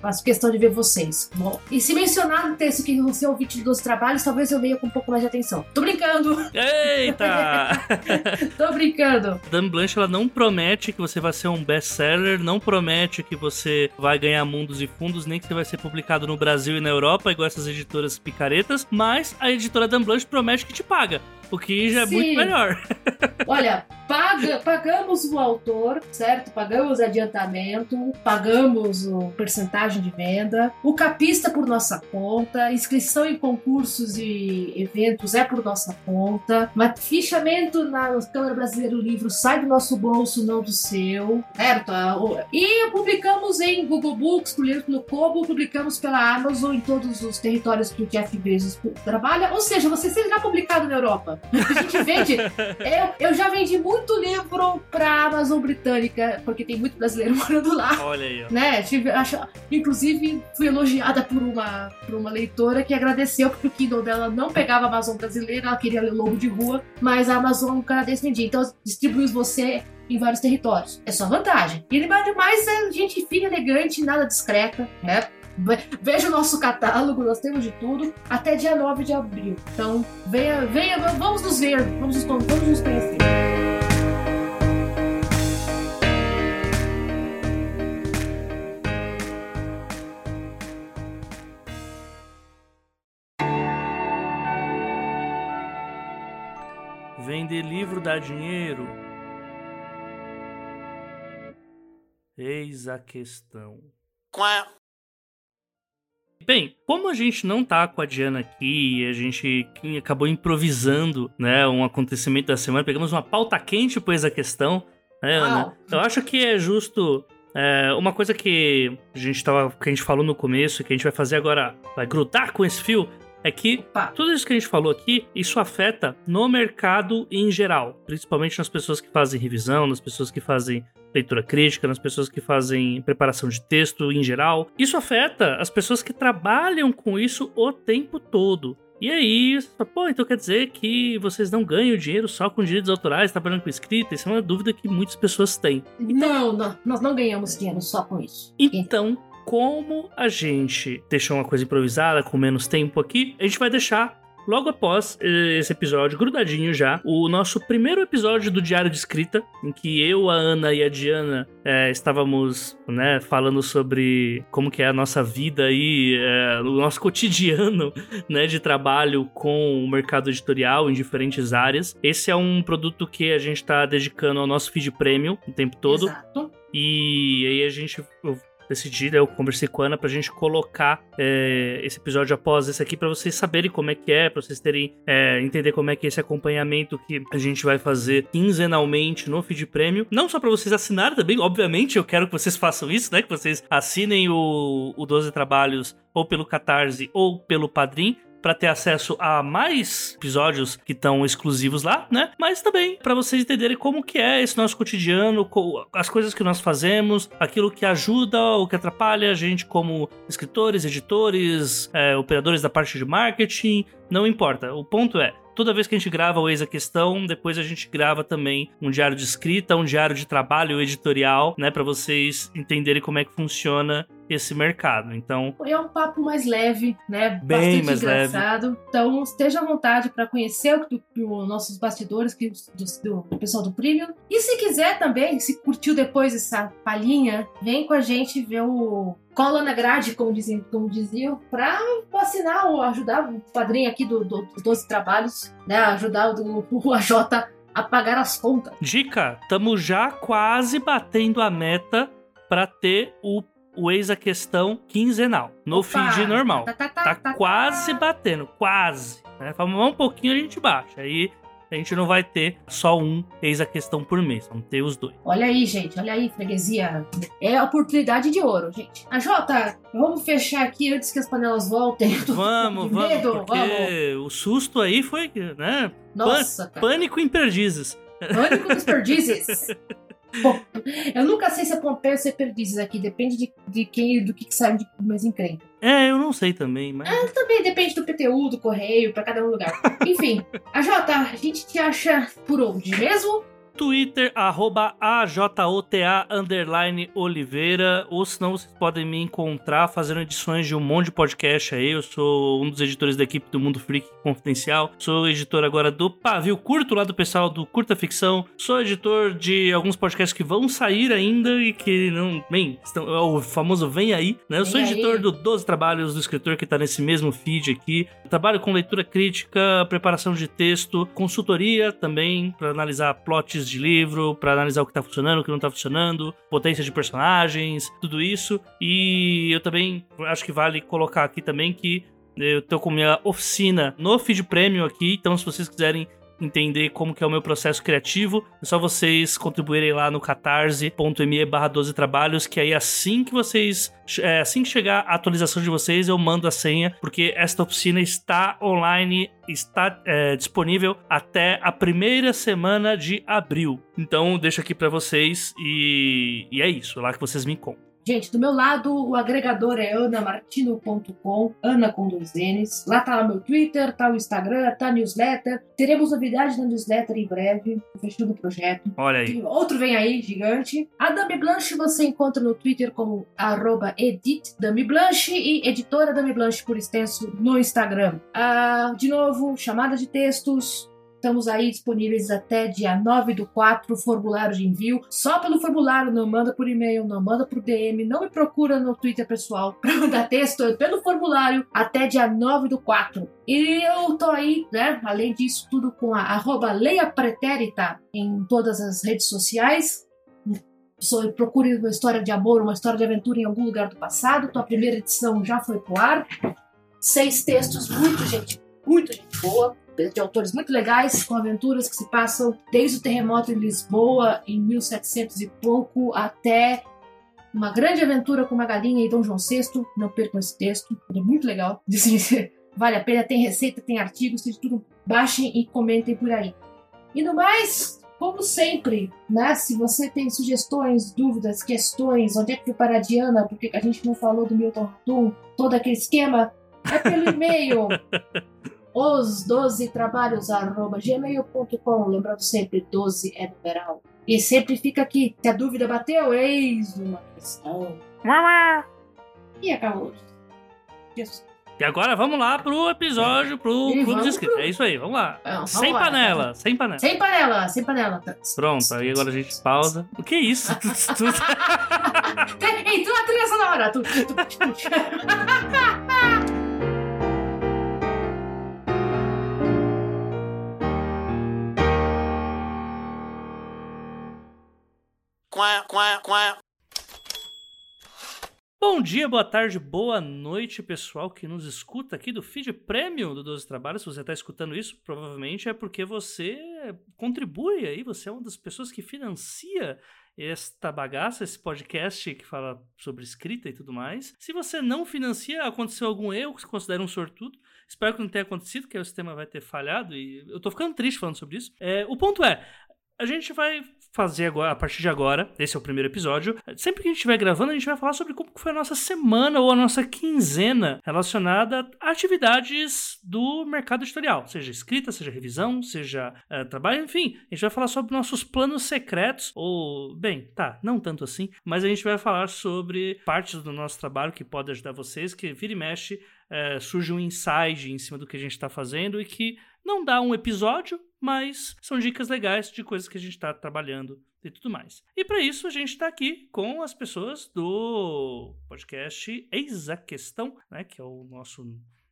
Faço questão de ver vocês. Bom, e se mencionar no texto que você ouviu de dos trabalhos, talvez eu leia com um pouco mais de atenção. Tô brincando! Eita! Tô brincando! Dan Blanche, ela não promete que você vai ser um best-seller, não promete que você vai ganhar mundos e fundos, nem que você vai ser publicado no Brasil e na Europa, igual essas editoras picaretas, mas a editora Dan Blanche promete que te paga o que já é Sim. muito melhor. Olha, paga, pagamos o autor, certo? Pagamos adiantamento, pagamos o percentagem de venda, o capista por nossa conta, inscrição em concursos e eventos é por nossa conta, mas fichamento na Câmara Brasileira do Livro sai do nosso bolso, não do seu, certo? E publicamos em Google Books, por no Kobo, publicamos pela Amazon em todos os territórios que o Jeff Bezos trabalha, ou seja, você será publicado na Europa. A gente vende. eu, eu já vendi muito muito livro pra Amazon Britânica, porque tem muito brasileiro morando lá. Olha aí, ó. Né? Tive, acho, inclusive, fui elogiada por uma, por uma leitora que agradeceu porque o Kindle dela não pegava a Amazon brasileira, ela queria ler Lobo de Rua, mas a Amazon canadense vendia. Então, distribui você em vários territórios. É só vantagem. E demais é gente fina, elegante, nada discreta, né? Veja o nosso catálogo, nós temos de tudo, até dia 9 de abril. Então, venha, venha, vamos nos ver, vamos nos, vamos nos conhecer. Vender livro dá dinheiro? Eis a questão. Quá. Bem, como a gente não tá com a Diana aqui, a gente acabou improvisando, né, um acontecimento da semana, pegamos uma pauta quente, pois a questão, né, Ana? Eu acho que é justo é, uma coisa que a gente tava, que a gente falou no começo, que a gente vai fazer agora, vai grudar com esse fio, é que Opa. tudo isso que a gente falou aqui, isso afeta no mercado em geral, principalmente nas pessoas que fazem revisão, nas pessoas que fazem leitura crítica, nas pessoas que fazem preparação de texto em geral. Isso afeta as pessoas que trabalham com isso o tempo todo. E aí, pô, então quer dizer que vocês não ganham dinheiro só com direitos autorais, trabalhando com escrita? Isso é uma dúvida que muitas pessoas têm. Então, não, não, nós não ganhamos dinheiro só com isso. Então, como a gente deixou uma coisa improvisada com menos tempo aqui, a gente vai deixar logo após eh, esse episódio, grudadinho já, o nosso primeiro episódio do Diário de Escrita, em que eu, a Ana e a Diana é, estávamos né, falando sobre como que é a nossa vida aí, é, o nosso cotidiano né, de trabalho com o mercado editorial em diferentes áreas. Esse é um produto que a gente está dedicando ao nosso feed premium o tempo todo. Exato. E aí a gente decidi, eu conversei com a Ana pra gente colocar é, esse episódio após esse aqui para vocês saberem como é que é, pra vocês terem, é, entender como é que é esse acompanhamento que a gente vai fazer quinzenalmente no feed premium. Não só para vocês assinarem também, obviamente eu quero que vocês façam isso, né, que vocês assinem o, o 12 Trabalhos ou pelo Catarse ou pelo Padrim, para ter acesso a mais episódios que estão exclusivos lá, né? Mas também para vocês entenderem como que é esse nosso cotidiano, as coisas que nós fazemos, aquilo que ajuda ou que atrapalha a gente como escritores, editores, é, operadores da parte de marketing, não importa. O ponto é, toda vez que a gente grava o Ex a Questão, depois a gente grava também um diário de escrita, um diário de trabalho editorial, né, para vocês entenderem como é que funciona esse mercado. Então, é um papo mais leve, né? Bem Bastante mais engraçado. Leve. Então, esteja à vontade para conhecer o do, nossos bastidores, que, do, do, pessoal do Premium. E se quiser também, se curtiu depois essa palhinha, vem com a gente ver o cola na grade, como diziam, como diziam para assinar ou ajudar o padrinho aqui do, do, dos 12 trabalhos, né? Ajudar o, o AJ a pagar as contas. Dica: estamos já quase batendo a meta para ter o o ex a questão quinzenal no Opa, feed normal. Tá, tá, tá, tá, tá quase batendo, quase. Né? Um pouquinho a gente baixa. Aí a gente não vai ter só um ex a questão por mês, vamos ter os dois. Olha aí, gente, olha aí, freguesia. É a oportunidade de ouro, gente. A Jota, vamos fechar aqui antes que as panelas voltem. Vamos, vamos, medo, porque vamos. o susto aí foi, né? Nossa, Pan Pânico em perdizes. Pânico dos perdizes. Bom, eu nunca sei se é Pompeu ou se é Perdizes aqui, depende de, de quem do que, que sai de mais encrenca. É, eu não sei também, mas. Ah, também depende do PTU, do correio, para cada um lugar. Enfim, a Jota, a gente te acha por onde mesmo? Twitter, arroba AJOTA underline Oliveira, ou senão vocês podem me encontrar fazendo edições de um monte de podcast aí. Eu sou um dos editores da equipe do Mundo Freak Confidencial. Sou editor agora do Pavio Curto, lá do pessoal do Curta Ficção. Sou editor de alguns podcasts que vão sair ainda e que não. Bem, estão, é o famoso Vem Aí, né? Eu sou Vem editor aí. do 12 Trabalhos do Escritor, que tá nesse mesmo feed aqui. trabalho com leitura crítica, preparação de texto, consultoria também, para analisar plots de livro, para analisar o que tá funcionando, o que não tá funcionando, potência de personagens, tudo isso. E eu também acho que vale colocar aqui também que eu tô com minha oficina no Feed Premium aqui, então se vocês quiserem entender como que é o meu processo criativo, é só vocês contribuírem lá no catarse.me barra 12 trabalhos, que aí assim que vocês, é, assim que chegar a atualização de vocês, eu mando a senha, porque esta oficina está online, está é, disponível até a primeira semana de abril. Então, deixo aqui para vocês e, e é isso, é lá que vocês me encontram. Gente, do meu lado, o agregador é anamartino.com, Ana com dois N's. Lá tá o meu Twitter, tá o Instagram, tá a newsletter. Teremos novidades na newsletter em breve, fechando o projeto. Olha aí. Outro vem aí, gigante. A Dami Blanche você encontra no Twitter como arroba editdamiblanche e editora Dami Blanche por extenso no Instagram. Ah, de novo, chamada de textos, Estamos aí disponíveis até dia 9 do 4, formulário de envio. Só pelo formulário, não manda por e-mail, não manda por DM, não me procura no Twitter pessoal para mandar texto, pelo formulário até dia 9 do 4. E eu tô aí, né, além disso tudo com a arroba Leia Pretérita em todas as redes sociais. Procure uma história de amor, uma história de aventura em algum lugar do passado. Tua primeira edição já foi pro ar. Seis textos, muito gente, muito gente boa de autores muito legais, com aventuras que se passam desde o terremoto em Lisboa, em 1700 e pouco, até uma grande aventura com uma galinha e Dom João VI. Não percam esse texto, ele é muito legal. vale a pena, tem receita, tem artigos, tem tudo. Baixem e comentem por aí. E no mais, como sempre, né? Se você tem sugestões, dúvidas, questões, onde é que foi para a Diana, porque a gente não falou do Milton Ratum, todo aquele esquema, é pelo e-mail. os 12 trabalhos arroba gmail.com, lembrando sempre 12 é numeral. E sempre fica aqui, se a dúvida bateu, eis uma questão. E acabou. Jesus. E agora vamos lá pro episódio, pro e Clube de Inscritos. Pro... É isso aí, vamos lá. vamos sem lá, panela, tá sem panela. Sem panela, sem panela. Pronto, aí agora a gente pausa. O que é isso? Entrou a trilha sonora. Bom dia, boa tarde, boa noite, pessoal que nos escuta aqui do feed premium do 12 Trabalhos. Se você está escutando isso, provavelmente é porque você contribui aí, você é uma das pessoas que financia esta bagaça, esse podcast que fala sobre escrita e tudo mais. Se você não financia, aconteceu algum erro você considera um sortudo. Espero que não tenha acontecido, que o sistema vai ter falhado e eu tô ficando triste falando sobre isso. É, o ponto é, a gente vai fazer agora, a partir de agora, esse é o primeiro episódio. Sempre que a gente estiver gravando, a gente vai falar sobre como foi a nossa semana ou a nossa quinzena relacionada a atividades do mercado editorial, seja escrita, seja revisão, seja uh, trabalho, enfim. A gente vai falar sobre nossos planos secretos, ou, bem, tá, não tanto assim, mas a gente vai falar sobre partes do nosso trabalho que pode ajudar vocês, que vira e mexe, uh, surge um insight em cima do que a gente está fazendo e que não dá um episódio, mas são dicas legais de coisas que a gente está trabalhando e tudo mais. E para isso a gente está aqui com as pessoas do podcast Eis a Questão, né, que é o nosso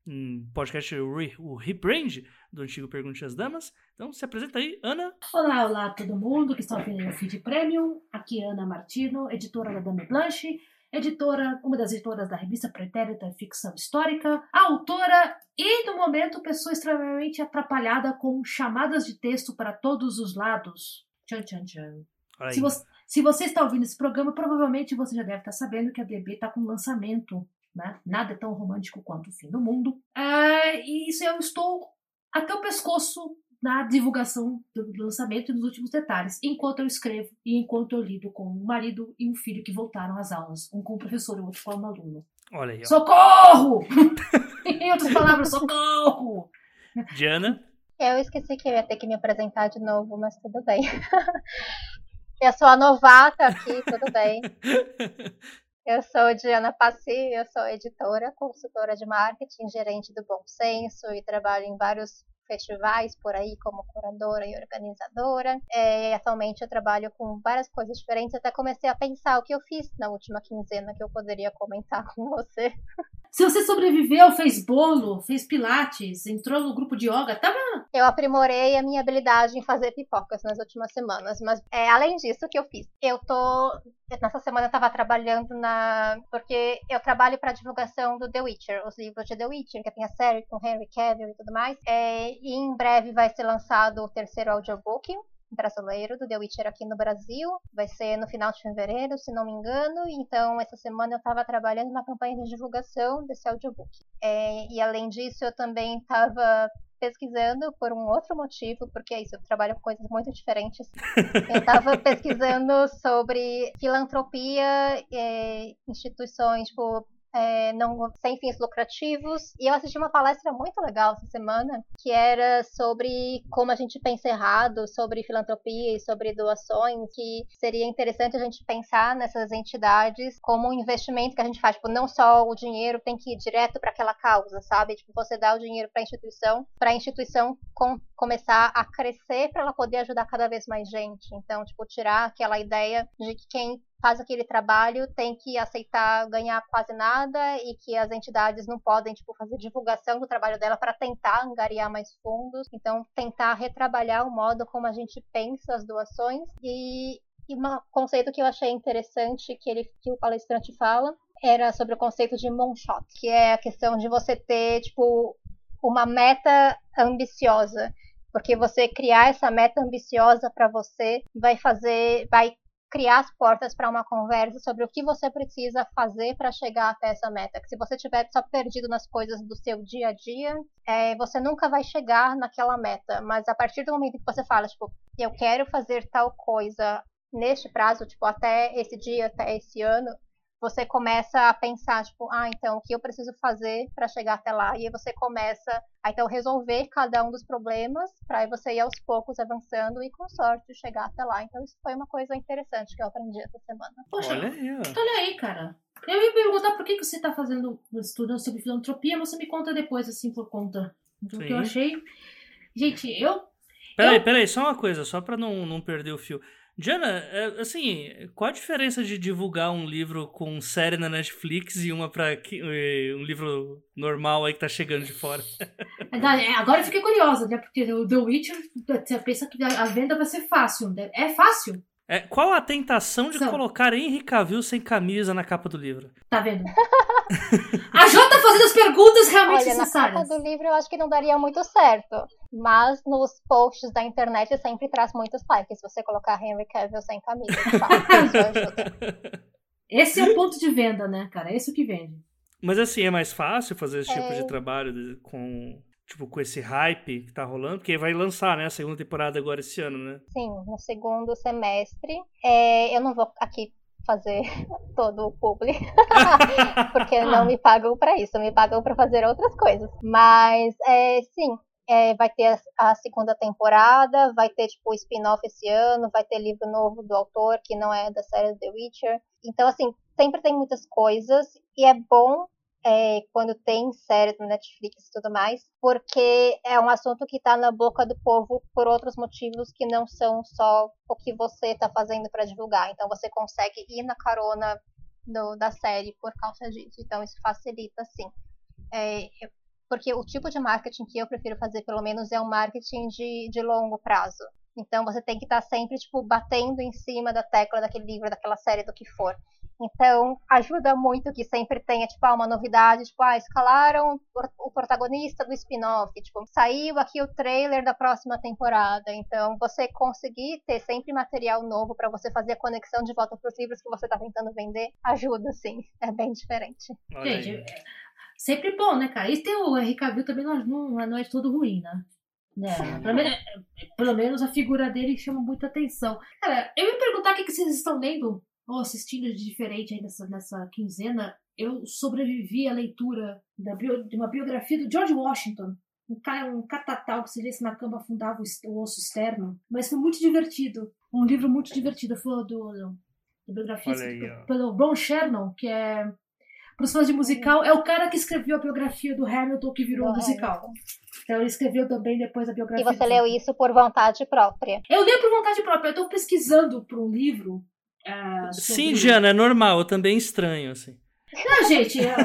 um podcast, o Rebrand do antigo Pergunte às Damas. Então se apresenta aí, Ana. Olá, olá todo mundo que está ouvindo o Feed Premium. Aqui é Ana Martino, editora da Dame Blanche editora, uma das editoras da revista Pretérita Ficção Histórica, autora e, no momento, pessoa extremamente atrapalhada com chamadas de texto para todos os lados. Tchan, tchan, tchan. Se você, se você está ouvindo esse programa, provavelmente você já deve estar sabendo que a DB está com lançamento. Né? Nada é tão romântico quanto o fim do mundo. Ah, e isso eu estou até o pescoço na divulgação do lançamento e nos últimos detalhes, enquanto eu escrevo e enquanto eu lido com um marido e um filho que voltaram às aulas, um com o professor e o outro com o aluno. Olha aí. Ó. Socorro! em outras palavras, socorro! Diana? Eu esqueci que eu ia ter que me apresentar de novo, mas tudo bem. eu sou a novata aqui, tudo bem. Eu sou Diana Passi, eu sou editora, consultora de marketing, gerente do Bom Senso e trabalho em vários festivais por aí como curadora e organizadora. É, atualmente eu trabalho com várias coisas diferentes, até comecei a pensar o que eu fiz na última quinzena que eu poderia comentar com você. Se você sobreviveu, fez bolo, fez pilates, entrou no grupo de yoga, tava. Eu aprimorei a minha habilidade em fazer pipocas nas últimas semanas, mas é, além disso que eu fiz, eu tô nessa semana eu tava trabalhando na porque eu trabalho para divulgação do The Witcher, os livros de The Witcher, que tem a série com Henry Cavill e tudo mais. É, e em breve vai ser lançado o terceiro audiobook brasileiro do The Witcher aqui no Brasil. Vai ser no final de fevereiro, se não me engano. Então, essa semana eu estava trabalhando na campanha de divulgação desse audiobook. É, e além disso, eu também estava pesquisando por um outro motivo, porque é isso, eu trabalho com coisas muito diferentes. Eu estava pesquisando sobre filantropia, é, instituições, tipo, é, não, sem fins lucrativos. E eu assisti uma palestra muito legal essa semana, que era sobre como a gente pensa errado, sobre filantropia e sobre doações, que seria interessante a gente pensar nessas entidades como um investimento que a gente faz. Tipo, não só o dinheiro tem que ir direto para aquela causa, sabe? Tipo, você dá o dinheiro para a instituição, para a instituição com, começar a crescer para ela poder ajudar cada vez mais gente. Então, tipo, tirar aquela ideia de que quem faz aquele trabalho tem que aceitar ganhar quase nada e que as entidades não podem tipo fazer divulgação do trabalho dela para tentar angariar mais fundos. Então, tentar retrabalhar o modo como a gente pensa as doações e e um conceito que eu achei interessante que ele que o palestrante fala era sobre o conceito de moonshot, que é a questão de você ter tipo uma meta ambiciosa, porque você criar essa meta ambiciosa para você vai fazer, vai criar as portas para uma conversa sobre o que você precisa fazer para chegar até essa meta. Que se você estiver só perdido nas coisas do seu dia a dia, é, você nunca vai chegar naquela meta. Mas a partir do momento que você fala, tipo, eu quero fazer tal coisa neste prazo, tipo, até esse dia, até esse ano, você começa a pensar, tipo, ah, então o que eu preciso fazer para chegar até lá? E aí você começa a então resolver cada um dos problemas para você ir aos poucos avançando e com sorte chegar até lá. Então isso foi uma coisa interessante que eu aprendi essa semana. Poxa, olha aí, olha aí cara. Eu ia perguntar por que, que você está fazendo estudando sobre filantropia, mas você me conta depois, assim, por conta do Sim. que eu achei. Gente, eu. Peraí, eu... peraí, só uma coisa, só para não, não perder o fio. Diana, é, assim, qual a diferença de divulgar um livro com série na Netflix e uma para um livro normal aí que tá chegando de fora? É, agora eu fiquei curiosa, né? Porque o The Witcher, você pensa que a venda vai ser fácil. Né? É fácil? É, qual a tentação de São. colocar Henry Cavill sem camisa na capa do livro? Tá vendo? a Jô tá fazendo as perguntas realmente Olha, necessárias. Na capa do livro eu acho que não daria muito certo. Mas nos posts da internet sempre traz muitos likes se você colocar Henry Cavill sem camisa. Tá? Esse é o ponto de venda, né, cara? Esse é o que vende. Mas assim, é mais fácil fazer esse é... tipo de é. trabalho com tipo, com esse hype que tá rolando, porque vai lançar, né, a segunda temporada agora esse ano, né? Sim, no segundo semestre. É, eu não vou aqui fazer todo o publi, porque não me pagam para isso, me pagam para fazer outras coisas. Mas, é, sim, é, vai ter a, a, segunda temporada, vai ter, tipo, spin-off esse ano, vai ter livro novo do autor, que não é da série The Witcher. Então, assim, sempre tem muitas coisas, e é bom é, quando tem série no Netflix e tudo mais, porque é um assunto que está na boca do povo por outros motivos que não são só o que você está fazendo para divulgar. Então você consegue ir na carona do, da série por causa disso. Então isso facilita, sim. É, porque o tipo de marketing que eu prefiro fazer, pelo menos, é um marketing de, de longo prazo. Então você tem que estar tá sempre tipo batendo em cima da tecla daquele livro, daquela série, do que for. Então, ajuda muito que sempre tenha, tipo, ah, uma novidade, tipo, ah, escalaram o protagonista do spin-off, tipo, saiu aqui o trailer da próxima temporada. Então, você conseguir ter sempre material novo para você fazer a conexão de volta para os livros que você está tentando vender, ajuda, sim. É bem diferente. Gente, é sempre bom, né, cara? E tem o Henry Cavill também não, não, não é de todo ruim, né? É, pelo, menos, pelo menos a figura dele chama muita atenção. Cara, eu ia perguntar o que, que vocês estão lendo ou assistindo de diferente aí nessa, nessa quinzena, eu sobrevivi à leitura da bio, de uma biografia do George Washington. Um, cara, um catatal que se lesse na cama afundava o, o osso externo. Mas foi muito divertido. Um livro muito divertido. Foi do, do, do biografia aí, pelo Ron Chernow, que é para os fãs de musical, é o cara que escreveu a biografia do Hamilton que virou um musical. Então ele escreveu também depois a biografia. E você leu isso por vontade própria? Eu li por vontade própria. Eu estou pesquisando para um livro Uh, Sim, Jana, é normal, eu também estranho, assim. Não, gente, é,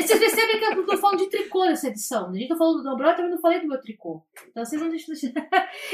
vocês percebem que eu não tô falando de tricô nessa edição. A gente tá falando do Dobró, eu também não falei do meu tricô. Então vocês não deixam.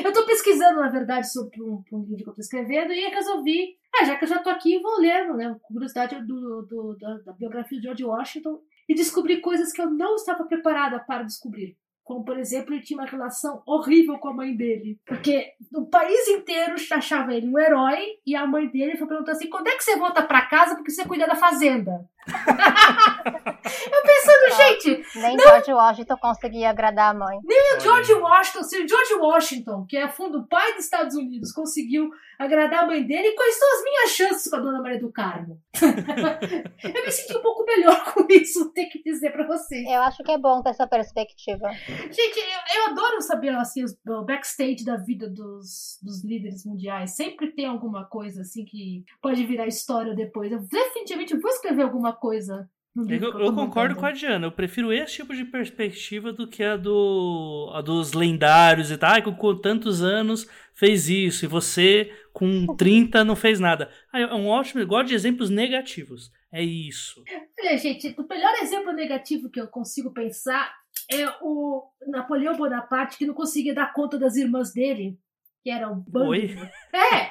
eu tô pesquisando, na verdade, sobre um, um, livro que eu tô escrevendo e resolvi. Ah, já que eu já tô aqui, vou lendo, né? Curiosidade do, do da, da biografia de George Washington e descobri coisas que eu não estava preparada para descobrir. Como, por exemplo, ele tinha uma relação horrível com a mãe dele. Porque o país inteiro achava ele um herói e a mãe dele foi perguntando assim: quando é que você volta para casa porque você cuida da fazenda? Eu pensando, gente. Nem não, George Washington conseguia agradar a mãe. Nem o George Washington, se o George Washington, que é fundo pai dos Estados Unidos, conseguiu agradar a mãe dele, quais são as minhas chances com a dona Maria do Carmo? eu me senti um pouco melhor com isso, tenho que dizer para vocês. Eu acho que é bom ter essa perspectiva. Gente, eu, eu adoro saber assim, o backstage da vida dos, dos líderes mundiais. Sempre tem alguma coisa assim que pode virar história depois. Eu definitivamente vou escrever alguma coisa eu, eu concordo com a Diana. Eu prefiro esse tipo de perspectiva do que a, do, a dos lendários e tal. Ah, com tantos anos fez isso e você com 30 não fez nada. Ah, é um ótimo. Eu gosto de exemplos negativos. É isso. Olha, gente, o melhor exemplo negativo que eu consigo pensar é o Napoleão Bonaparte que não conseguia dar conta das irmãs dele. Que eram bando. Oi? É!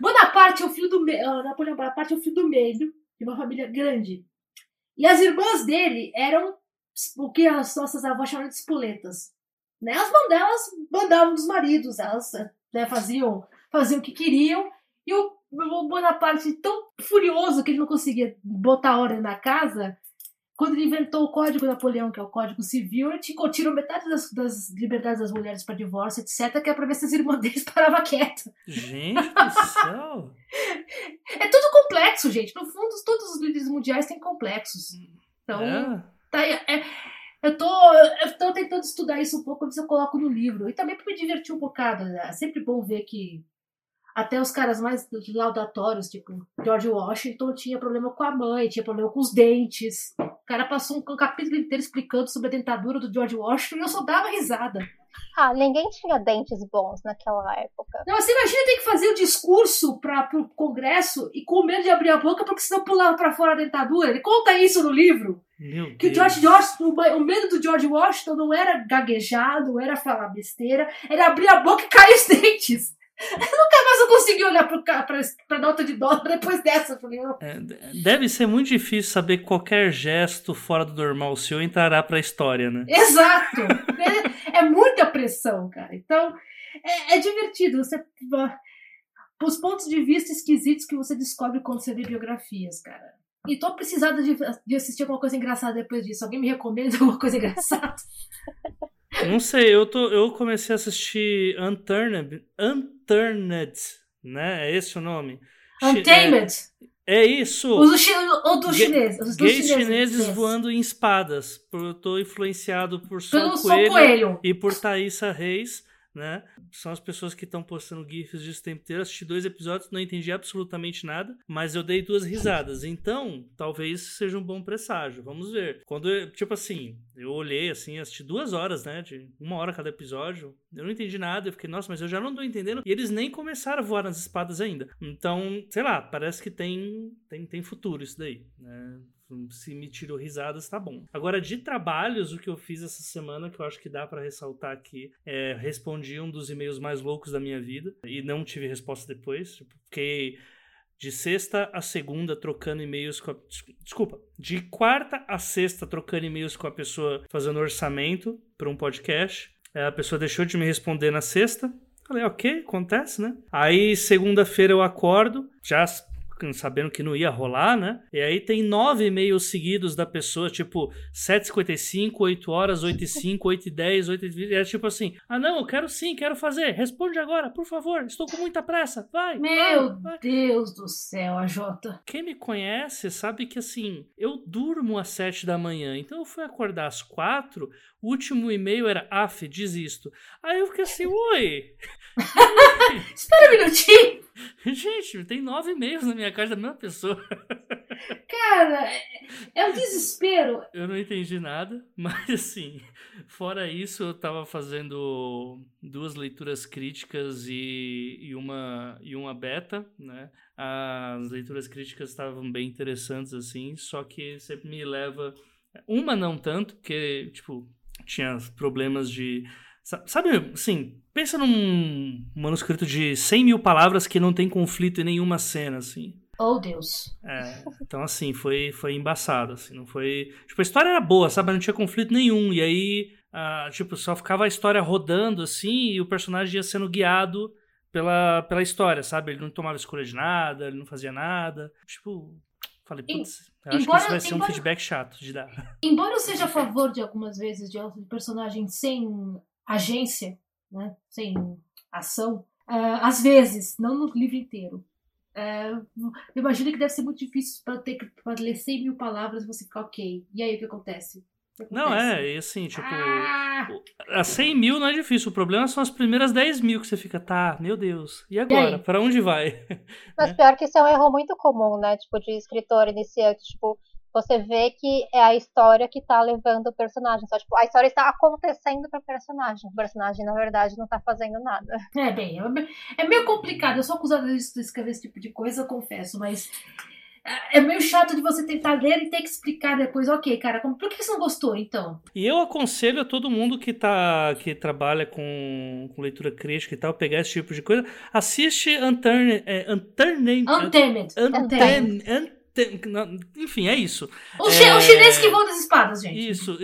Bonaparte é o filho do meio. Napoleão Bonaparte é o filho do meio de uma família grande. E as irmãs dele eram o que as nossas avós chamavam de espoletas. Né? As mãos delas mandavam dos maridos, elas né, faziam, faziam o que queriam. E o, o Bonaparte, tão furioso que ele não conseguia botar ordem na casa, quando ele inventou o Código Napoleão, que é o Código Civil, ele tirou metade das, das liberdades das mulheres para divórcio, etc., que é para ver se as irmãs deles paravam quietas. Gente do céu! é tudo complexo, gente. No fundo, todos os líderes mundiais têm complexos. Então, é. tá, é, eu, tô, eu tô tentando estudar isso um pouco, se eu coloco no livro. E também para me divertir um bocado. Né? É sempre bom ver que até os caras mais laudatórios, tipo George Washington, tinha problema com a mãe, tinha problema com os dentes. O cara passou um capítulo inteiro explicando sobre a dentadura do George Washington e eu só dava risada. Ah, ninguém tinha dentes bons naquela época. Não, você imagina ter que fazer o um discurso para o Congresso e com medo de abrir a boca porque senão pulava para fora a dentadura. Ele conta isso no livro. Meu que Deus. o George o, medo do George Washington não era gaguejar, não era falar besteira, era abrir a boca e cair os dentes. Eu nunca mais eu consegui olhar para nota de dólar depois dessa. Falei, é, deve ser muito difícil saber que qualquer gesto fora do normal seu entrará para a história, né? Exato! é, é, muita pressão, cara. Então, é, é divertido. Você, os pontos de vista esquisitos que você descobre quando você vê biografias, cara. E tô precisando de, de assistir alguma coisa engraçada depois disso. Alguém me recomenda alguma coisa engraçada? Não sei, eu, tô, eu comecei a assistir Unturned, Unturned, né? É esse o nome? Untamed. É, é isso. Os do, chi, o do chinês. Os gays chineses, chineses voando em espadas. Eu tô influenciado por Sol Coelho, Coelho, e por Thaisa Reis né? São as pessoas que estão postando GIFs disso o tempo inteiro. Assisti dois episódios, não entendi absolutamente nada, mas eu dei duas risadas. Então, talvez seja um bom presságio. Vamos ver. Quando, eu, tipo assim, eu olhei assim, assisti duas horas, né? De uma hora cada episódio. Eu não entendi nada. Eu fiquei, nossa, mas eu já não tô entendendo. E eles nem começaram a voar nas espadas ainda. Então, sei lá, parece que tem, tem, tem futuro isso daí, né? Se me tirou risadas, tá bom. Agora, de trabalhos, o que eu fiz essa semana, que eu acho que dá para ressaltar aqui, é respondi um dos e-mails mais loucos da minha vida e não tive resposta depois. Tipo, fiquei de sexta a segunda trocando e-mails com a. Desculpa. De quarta a sexta trocando e-mails com a pessoa fazendo orçamento para um podcast. É, a pessoa deixou de me responder na sexta. Falei, ok, acontece, né? Aí, segunda-feira eu acordo, já sabendo que não ia rolar, né? E aí tem nove e-mails seguidos da pessoa, tipo 7h55, 8 horas, 8 h 5, 8 h 10, 8 h 20. É tipo assim: ah, não, eu quero sim, quero fazer. Responde agora, por favor. Estou com muita pressa. Vai. Meu vai, vai. Deus do céu, a Jota. Quem me conhece sabe que assim, eu durmo às 7 da manhã. Então eu fui acordar às 4. O último e-mail era AF, desisto. Aí eu fiquei assim, oi. Espera um minutinho. Gente, tem nove e-mails na minha casa da mesma pessoa. Cara, é um desespero. Eu não entendi nada, mas assim, Fora isso, eu tava fazendo duas leituras críticas e, e, uma, e uma beta, né? As leituras críticas estavam bem interessantes, assim, só que sempre me leva. Uma não tanto, porque, tipo, tinha problemas de. Sabe, assim, pensa num manuscrito de 100 mil palavras que não tem conflito em nenhuma cena, assim. Oh, Deus. É, então, assim, foi, foi embaçado, assim, não foi... Tipo, a história era boa, sabe? Não tinha conflito nenhum, e aí, ah, tipo, só ficava a história rodando, assim, e o personagem ia sendo guiado pela, pela história, sabe? Ele não tomava escolha de nada, ele não fazia nada. Tipo, falei, putz, eu acho embora, que isso vai ser embora, um feedback chato de dar. Embora eu seja a favor de algumas vezes de personagem sem agência, né? Sem ação, uh, às vezes, não no livro inteiro é, imagino que deve ser muito difícil para ter que pra ler 100 mil palavras e você ficar ok. E aí o que acontece? Não, é, e assim, tipo, ah! a 100 mil não é difícil, o problema são as primeiras 10 mil que você fica, tá, meu Deus, e agora? Para onde vai? Mas pior que isso é um erro muito comum, né, tipo, de escritor iniciante, tipo, você vê que é a história que tá levando o personagem. Só, tipo, a história está acontecendo para o personagem. O personagem, na verdade, não tá fazendo nada. É, bem, é, é meio complicado. Eu sou acusada de escrever esse tipo de coisa, eu confesso, mas é meio chato de você tentar ler e ter que explicar depois, ok, cara, como, por que você não gostou, então? E eu aconselho a todo mundo que tá que trabalha com, com leitura crítica e tal, pegar esse tipo de coisa, assiste Unturned... É, Untamed. Untamed. Untamed. Enfim, é isso. O, é... chinês que voa nas espadas, gente. Isso,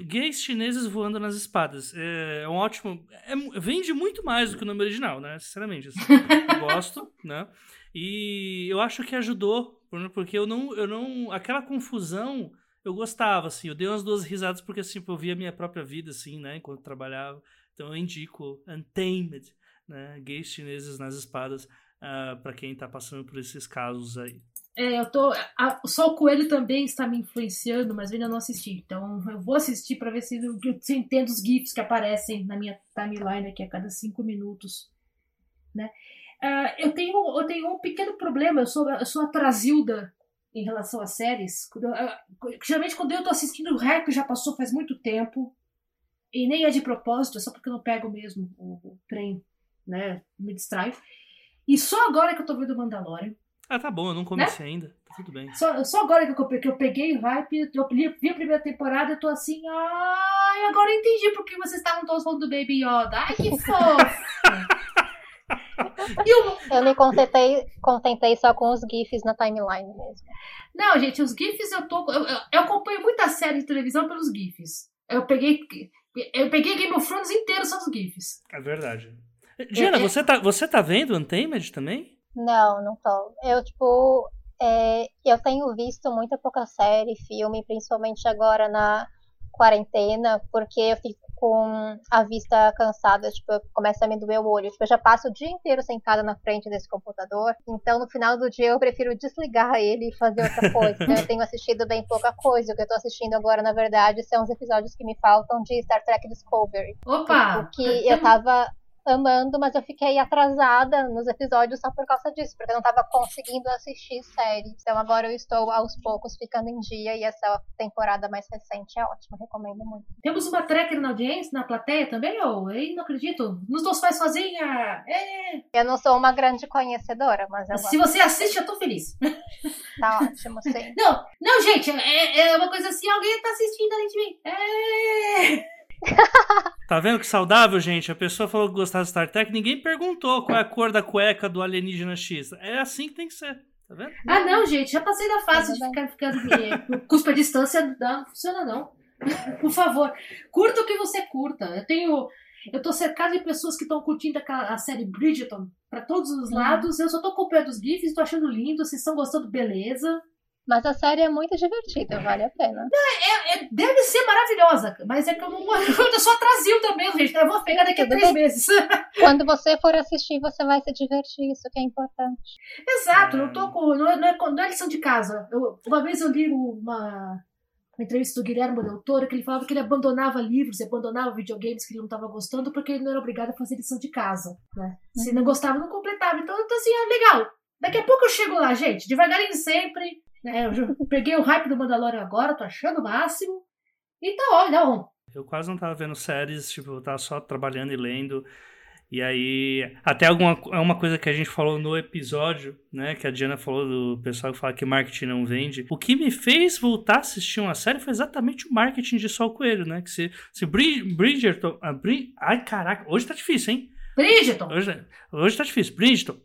gays chineses voando nas espadas. É um ótimo. É, vende muito mais do que o nome original, né? Sinceramente. Assim, gosto, né? E eu acho que ajudou, porque eu não. Eu não aquela confusão eu gostava, assim. Eu dei umas duas risadas porque, assim, eu via a minha própria vida, assim, né? Enquanto trabalhava. Então eu indico Untamed, né? Gays chineses nas espadas, uh, ah, para quem tá passando por esses casos aí. É, eu tô. A, só o Coelho também está me influenciando, mas eu ainda não assisti. Então eu vou assistir para ver se eu, se eu entendo os GIFs que aparecem na minha timeline aqui a cada cinco minutos. Né? Uh, eu, tenho, eu tenho um pequeno problema, eu sou, eu sou atrasilda em relação às séries. Quando, uh, geralmente quando eu tô assistindo o rap já passou faz muito tempo. E nem é de propósito, é só porque eu não pego mesmo o, o trem, né? Me distrai. E só agora que eu tô vendo Mandalorian. Ah, tá bom, eu não comecei né? ainda. Tá tudo bem. Só, só agora que eu, que eu peguei o hype, eu vi a primeira temporada, eu tô assim, ai, agora eu entendi por que vocês estavam todos falando do Baby Yoda. Ai, que fofo! eu... eu me contentei, contentei só com os GIFs na timeline mesmo. Não, gente, os GIFs eu tô. Eu, eu acompanho muita série de televisão pelos GIFs. Eu peguei. Eu peguei Game of Thrones inteiro só dos GIFs. É verdade. Diana, é, é... você, tá, você tá vendo Untamed também? Não, não tô. Eu, tipo, é, eu tenho visto muita pouca série, filme, principalmente agora na quarentena, porque eu fico com a vista cansada, tipo, começa a me doer o olho. Tipo, eu já passo o dia inteiro sentada na frente desse computador, então no final do dia eu prefiro desligar ele e fazer outra coisa. Eu tenho assistido bem pouca coisa. O que eu tô assistindo agora, na verdade, são os episódios que me faltam de Star Trek Discovery. Opa! Que eu tava amando, mas eu fiquei atrasada nos episódios só por causa disso, porque eu não estava conseguindo assistir séries. Então agora eu estou aos poucos ficando em dia e essa temporada mais recente é ótima, recomendo muito. Temos uma tracker na audiência, na plateia também, ou? Eu não acredito. Nos dois faz sozinha! É. Eu não sou uma grande conhecedora, mas eu Se você assiste, eu tô feliz. Tá ótimo, sim. Não, não, gente, é, é uma coisa assim, alguém tá assistindo além de mim. É. Tá vendo que saudável, gente? A pessoa falou que gostava de Star Trek, ninguém perguntou qual é a cor da cueca do alienígena X. É assim que tem que ser. Tá vendo? Ah, não, gente, já passei da fase de ficar ficando cuspa a distância, não funciona não. Por favor, curta o que você curta. Eu tenho. Eu tô cercado de pessoas que estão curtindo a série Bridgerton para todos os uhum. lados. Eu só tô acompanhando os GIFs, tô achando lindo. Vocês estão gostando, beleza. Mas a série é muito divertida, vale a pena. É, é, deve ser maravilhosa, mas é que eu não. Eu sou atrasil também, gente. Eu vou pegar daqui a três meses. Quando você for assistir, você vai se divertir, isso que é importante. Exato, não tô com. Não é, não é, não é lição de casa. Eu, uma vez eu li uma, uma entrevista do Guilherme Del Toro que ele falava que ele abandonava livros, abandonava videogames que ele não estava gostando porque ele não era obrigado a fazer lição de casa. Né? Se uhum. não gostava, não completava. Então eu tô assim, ah, legal. Daqui a pouco eu chego lá, gente. Devagarinho sempre. É, eu peguei o hype do Mandalorian agora, tô achando o máximo. Então, olha, não. Eu quase não tava vendo séries, tipo, eu tava só trabalhando e lendo. E aí, até alguma é uma coisa que a gente falou no episódio, né? Que a Diana falou do pessoal que fala que marketing não vende. O que me fez voltar a assistir uma série foi exatamente o marketing de Sol Coelho, né? Que se, se Bridgerton. A Bri, ai, caraca, hoje tá difícil, hein? Bridgerton! Hoje, hoje tá difícil. Bridgerton.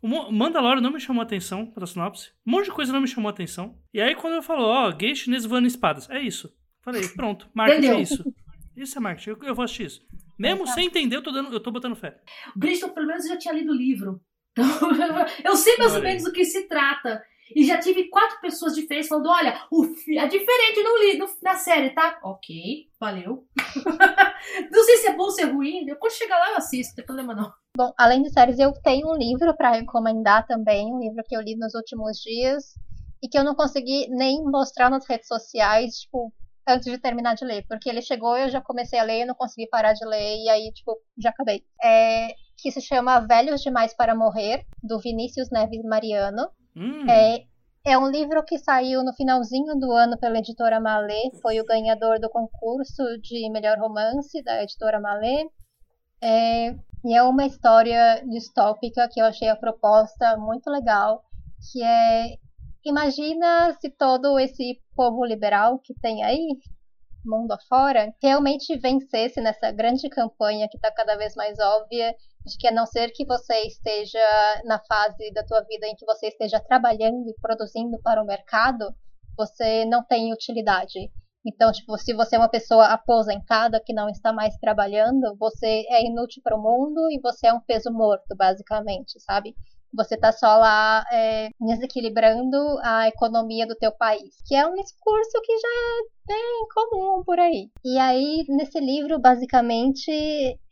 O Mandalorian não me chamou atenção pra sinopse. Um monte de coisa não me chamou atenção. E aí, quando eu falo, ó, oh, gay chinês voando espadas, é isso. Falei, pronto, marketing é isso. Isso é marketing, eu, eu vou assistir isso. Mesmo Exato. sem entender, eu tô, dando, eu tô botando fé. O Bridgerton, pelo menos, eu já tinha lido o livro. Então, eu sei mais ou menos do que se trata. E já tive quatro pessoas diferentes falando: olha, o é diferente no, livro, na série, tá? Ok, valeu. não sei se é bom ou se é ruim. Quando chegar lá, eu assisto, não tem problema não. Bom, além de séries, eu tenho um livro para recomendar também, um livro que eu li nos últimos dias e que eu não consegui nem mostrar nas redes sociais, tipo, antes de terminar de ler, porque ele chegou, eu já comecei a ler, eu não consegui parar de ler e aí, tipo, já acabei. É, que se chama Velhos Demais para Morrer, do Vinícius Neves Mariano. Hum. É, é um livro que saiu no finalzinho do ano pela editora Malê, foi o ganhador do concurso de melhor romance da editora Malê. É, e é uma história distópica que eu achei a proposta muito legal, que é Imagina se todo esse povo liberal que tem aí, mundo afora, realmente vencesse nessa grande campanha que está cada vez mais óbvia de que a não ser que você esteja na fase da tua vida em que você esteja trabalhando e produzindo para o mercado, você não tem utilidade. Então, tipo, se você é uma pessoa aposentada que não está mais trabalhando, você é inútil para o mundo e você é um peso morto, basicamente, sabe? Você está só lá é, desequilibrando a economia do teu país, que é um discurso que já é bem comum por aí. E aí, nesse livro, basicamente,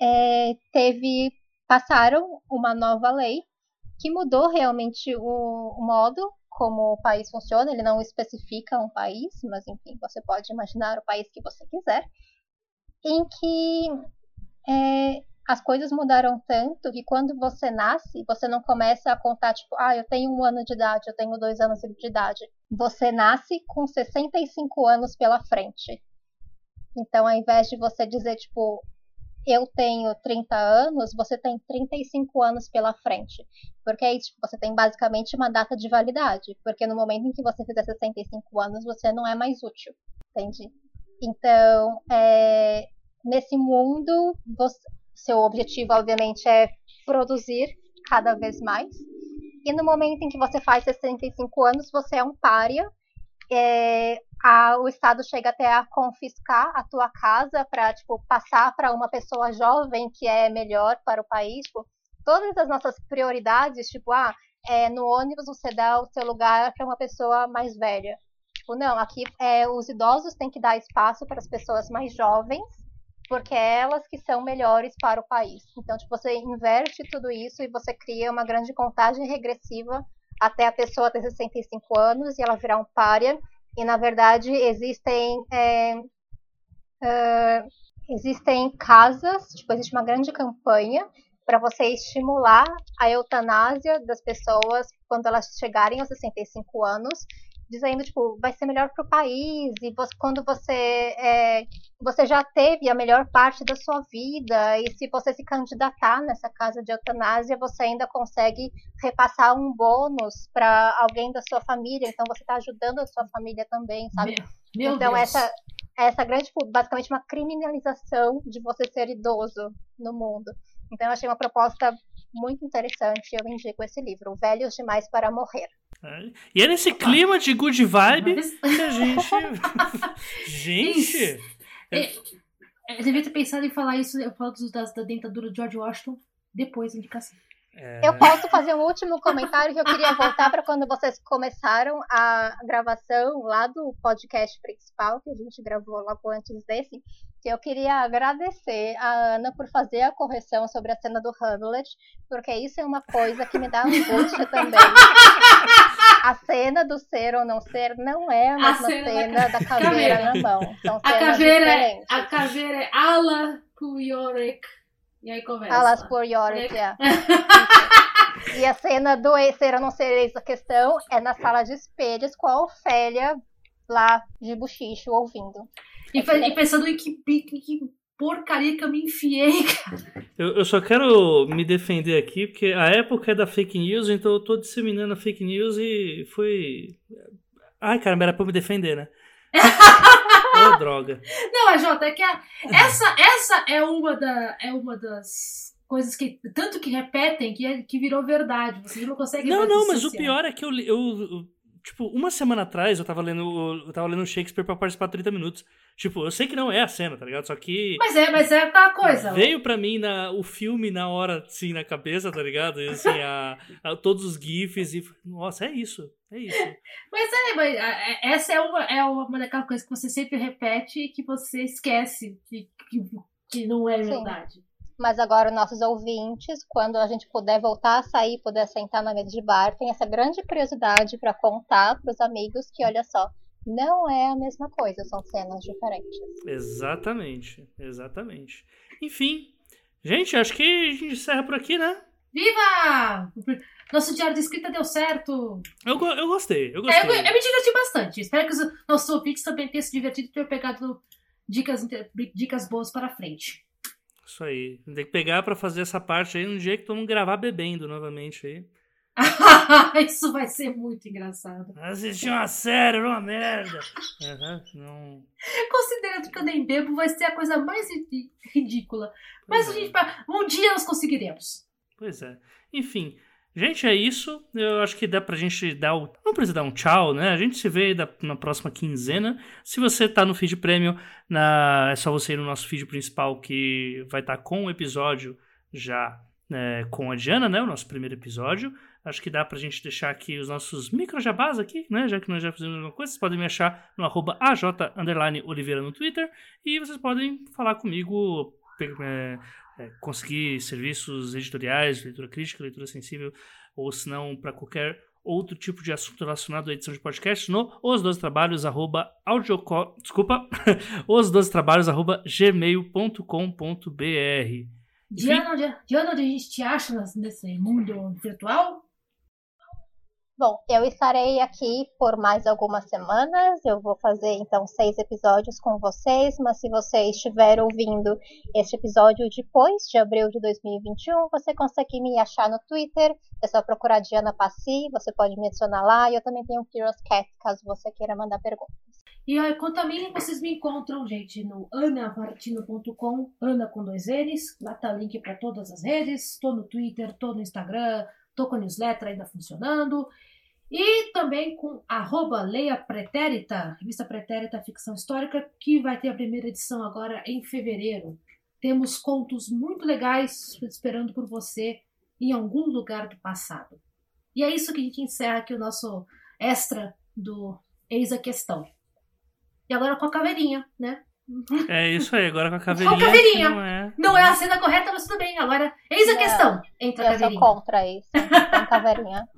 é, teve passaram uma nova lei que mudou realmente o, o modo como o país funciona. Ele não especifica um país, mas enfim, você pode imaginar o país que você quiser, em que é, as coisas mudaram tanto que quando você nasce, você não começa a contar, tipo, ah, eu tenho um ano de idade, eu tenho dois anos de idade. Você nasce com 65 anos pela frente. Então, ao invés de você dizer, tipo, eu tenho 30 anos, você tem 35 anos pela frente. Porque é isso, tipo, você tem basicamente uma data de validade. Porque no momento em que você fizer 65 anos, você não é mais útil. Entende? Então, é, nesse mundo, você, seu objetivo, obviamente, é produzir cada vez mais. E no momento em que você faz 65 anos, você é um pária. É, a, o Estado chega até a confiscar a tua casa para tipo, passar para uma pessoa jovem que é melhor para o país. Tipo, todas as nossas prioridades, tipo, ah, é, no ônibus você dá o seu lugar para uma pessoa mais velha. Tipo, não, aqui é, os idosos têm que dar espaço para as pessoas mais jovens porque é elas que são melhores para o país. Então, tipo, você inverte tudo isso e você cria uma grande contagem regressiva até a pessoa ter 65 anos e ela virar um pária. E, na verdade, existem, é, uh, existem casas, tipo, existe uma grande campanha para você estimular a eutanásia das pessoas quando elas chegarem aos 65 anos dizendo, tipo, vai ser melhor para o país, e você, quando você, é, você já teve a melhor parte da sua vida, e se você se candidatar nessa casa de eutanásia, você ainda consegue repassar um bônus para alguém da sua família, então você está ajudando a sua família também, sabe? Meu, meu então, Deus. essa essa grande, tipo, basicamente uma criminalização de você ser idoso no mundo. Então, eu achei uma proposta muito interessante, eu indico esse livro, Velhos Demais para Morrer. É. E é nesse clima de good vibe que a gente. gente! É, eu devia ter pensado em falar isso, eu falo das, da dentadura de George Washington depois da indicação. É... Eu posso fazer um último comentário que eu queria voltar para quando vocês começaram a gravação lá do podcast principal, que a gente gravou logo antes desse, que eu queria agradecer a Ana por fazer a correção sobre a cena do Hamlet, porque isso é uma coisa que me dá angústia também. A cena do ser ou não ser não é a mesma a cena, cena, da, caveira, caveira, na mão. São a caveira, é, a caveira é Ala Puyorek. E aí começa. Alas Puyorek, é. E a cena do ser ou não ser a questão é na sala de espelhos com a Ofélia lá de buchicho ouvindo. E, e pensando em que, que porcaria que eu me enfiei, cara. Eu, eu, só quero me defender aqui, porque a época é da fake news, então eu tô disseminando a fake news e foi. Ai, caramba, era pra me defender, né? Oh, droga. Não, a Jota, é que a, essa, essa é uma, da, é uma das coisas que tanto que repetem que, é, que virou verdade. Você não consegue Não, não, mas o pior é que eu, eu, Tipo, uma semana atrás eu tava lendo, eu tava lendo Shakespeare pra participar 30 minutos. Tipo, eu sei que não é a cena, tá ligado? Só que. Mas é, mas é aquela coisa. Veio pra mim na, o filme na hora, assim, na cabeça, tá ligado? E, assim, a, a, todos os GIFs e. Nossa, é isso. É isso. Mas é, mas é, essa é uma, é uma daquelas coisas que você sempre repete e que você esquece que, que, que não é verdade. Mas agora, nossos ouvintes, quando a gente puder voltar a sair, puder sentar na mesa de bar, tem essa grande curiosidade para contar para os amigos que, olha só, não é a mesma coisa, são cenas diferentes. Exatamente, exatamente. Enfim, gente, acho que a gente encerra por aqui, né? Viva! Nosso diário de escrita deu certo. Eu, eu gostei, eu gostei. É, eu, eu, me diverti bastante. Espero que os nossos ouvintes também tenham se divertido e tenham pegado dicas, dicas boas para frente. Isso aí. Tem que pegar para fazer essa parte aí um dia que todo mundo gravar bebendo novamente aí. Isso vai ser muito engraçado. Assistir uma série, uma merda. Uhum, não... Considerando que eu nem bebo, vai ser a coisa mais ridícula. Mas a gente, é. um dia nós conseguiremos. Pois é. Enfim, Gente, é isso. Eu acho que dá pra gente dar o. Não precisa dar um tchau, né? A gente se vê na próxima quinzena. Se você tá no feed premium, na... é só você ir no nosso feed principal que vai estar tá com o episódio já né, com a Diana, né? O nosso primeiro episódio. Acho que dá pra gente deixar aqui os nossos microjabás aqui, né? Já que nós já fizemos alguma coisa. Vocês podem me achar no arroba AJ Oliveira no Twitter. E vocês podem falar comigo. É, conseguir serviços editoriais, leitura crítica, leitura sensível, ou se não, para qualquer outro tipo de assunto relacionado à edição de podcast no os dois trabalhos arroba audioco, desculpa os dois trabalhos arroba gmail.com.br Diana, onde a gente te acha nesse mundo virtual? Bom, eu estarei aqui por mais algumas semanas. Eu vou fazer então seis episódios com vocês, mas se você estiver ouvindo este episódio depois de abril de 2021, você consegue me achar no Twitter. É só procurar Diana Passi, você pode me adicionar lá. E eu também tenho o Curious Cat, caso você queira mandar perguntas. E aí, quanto a mim, vocês me encontram, gente, no anamartino.com, Ana com dois N's. Lá tá o link para todas as redes. Tô no Twitter, tô no Instagram, tô com a newsletter ainda funcionando. E também com arroba Leia Pretérita, revista Pretérita Ficção Histórica, que vai ter a primeira edição agora em fevereiro. Temos contos muito legais esperando por você em algum lugar do passado. E é isso que a gente encerra aqui o nosso extra do Eis a Questão. E agora com a caveirinha, né? É isso aí, agora com a caveirinha. Com a caveirinha. Não é... não é a cena correta, mas tudo bem. Agora, eis a questão. Entra a caveirinha. Eu sou contra isso. Com caveirinha.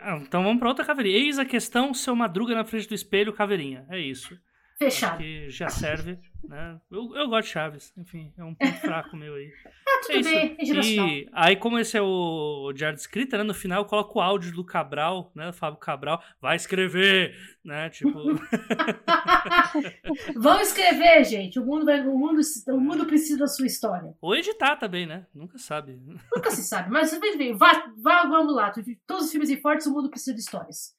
Ah, então vamos pra outra caveirinha. Eis a questão, seu madruga na frente do espelho, caveirinha. É isso. Fechado. Que já serve. Né? Eu, eu gosto de Chaves. Enfim, é um ponto fraco meu aí. Ah, tudo é bem. E aí, como esse é o diário de escrita, né? No final eu coloco o áudio do Cabral, né? Fábio Cabral. Vai escrever, né? Tipo... Vão escrever, gente. O mundo, vai, o, mundo, o mundo precisa da sua história. Ou editar também, né? Nunca sabe. Nunca se sabe. Mas vá, vá, vamos lá. Todos os filmes e fortes, o mundo precisa de histórias.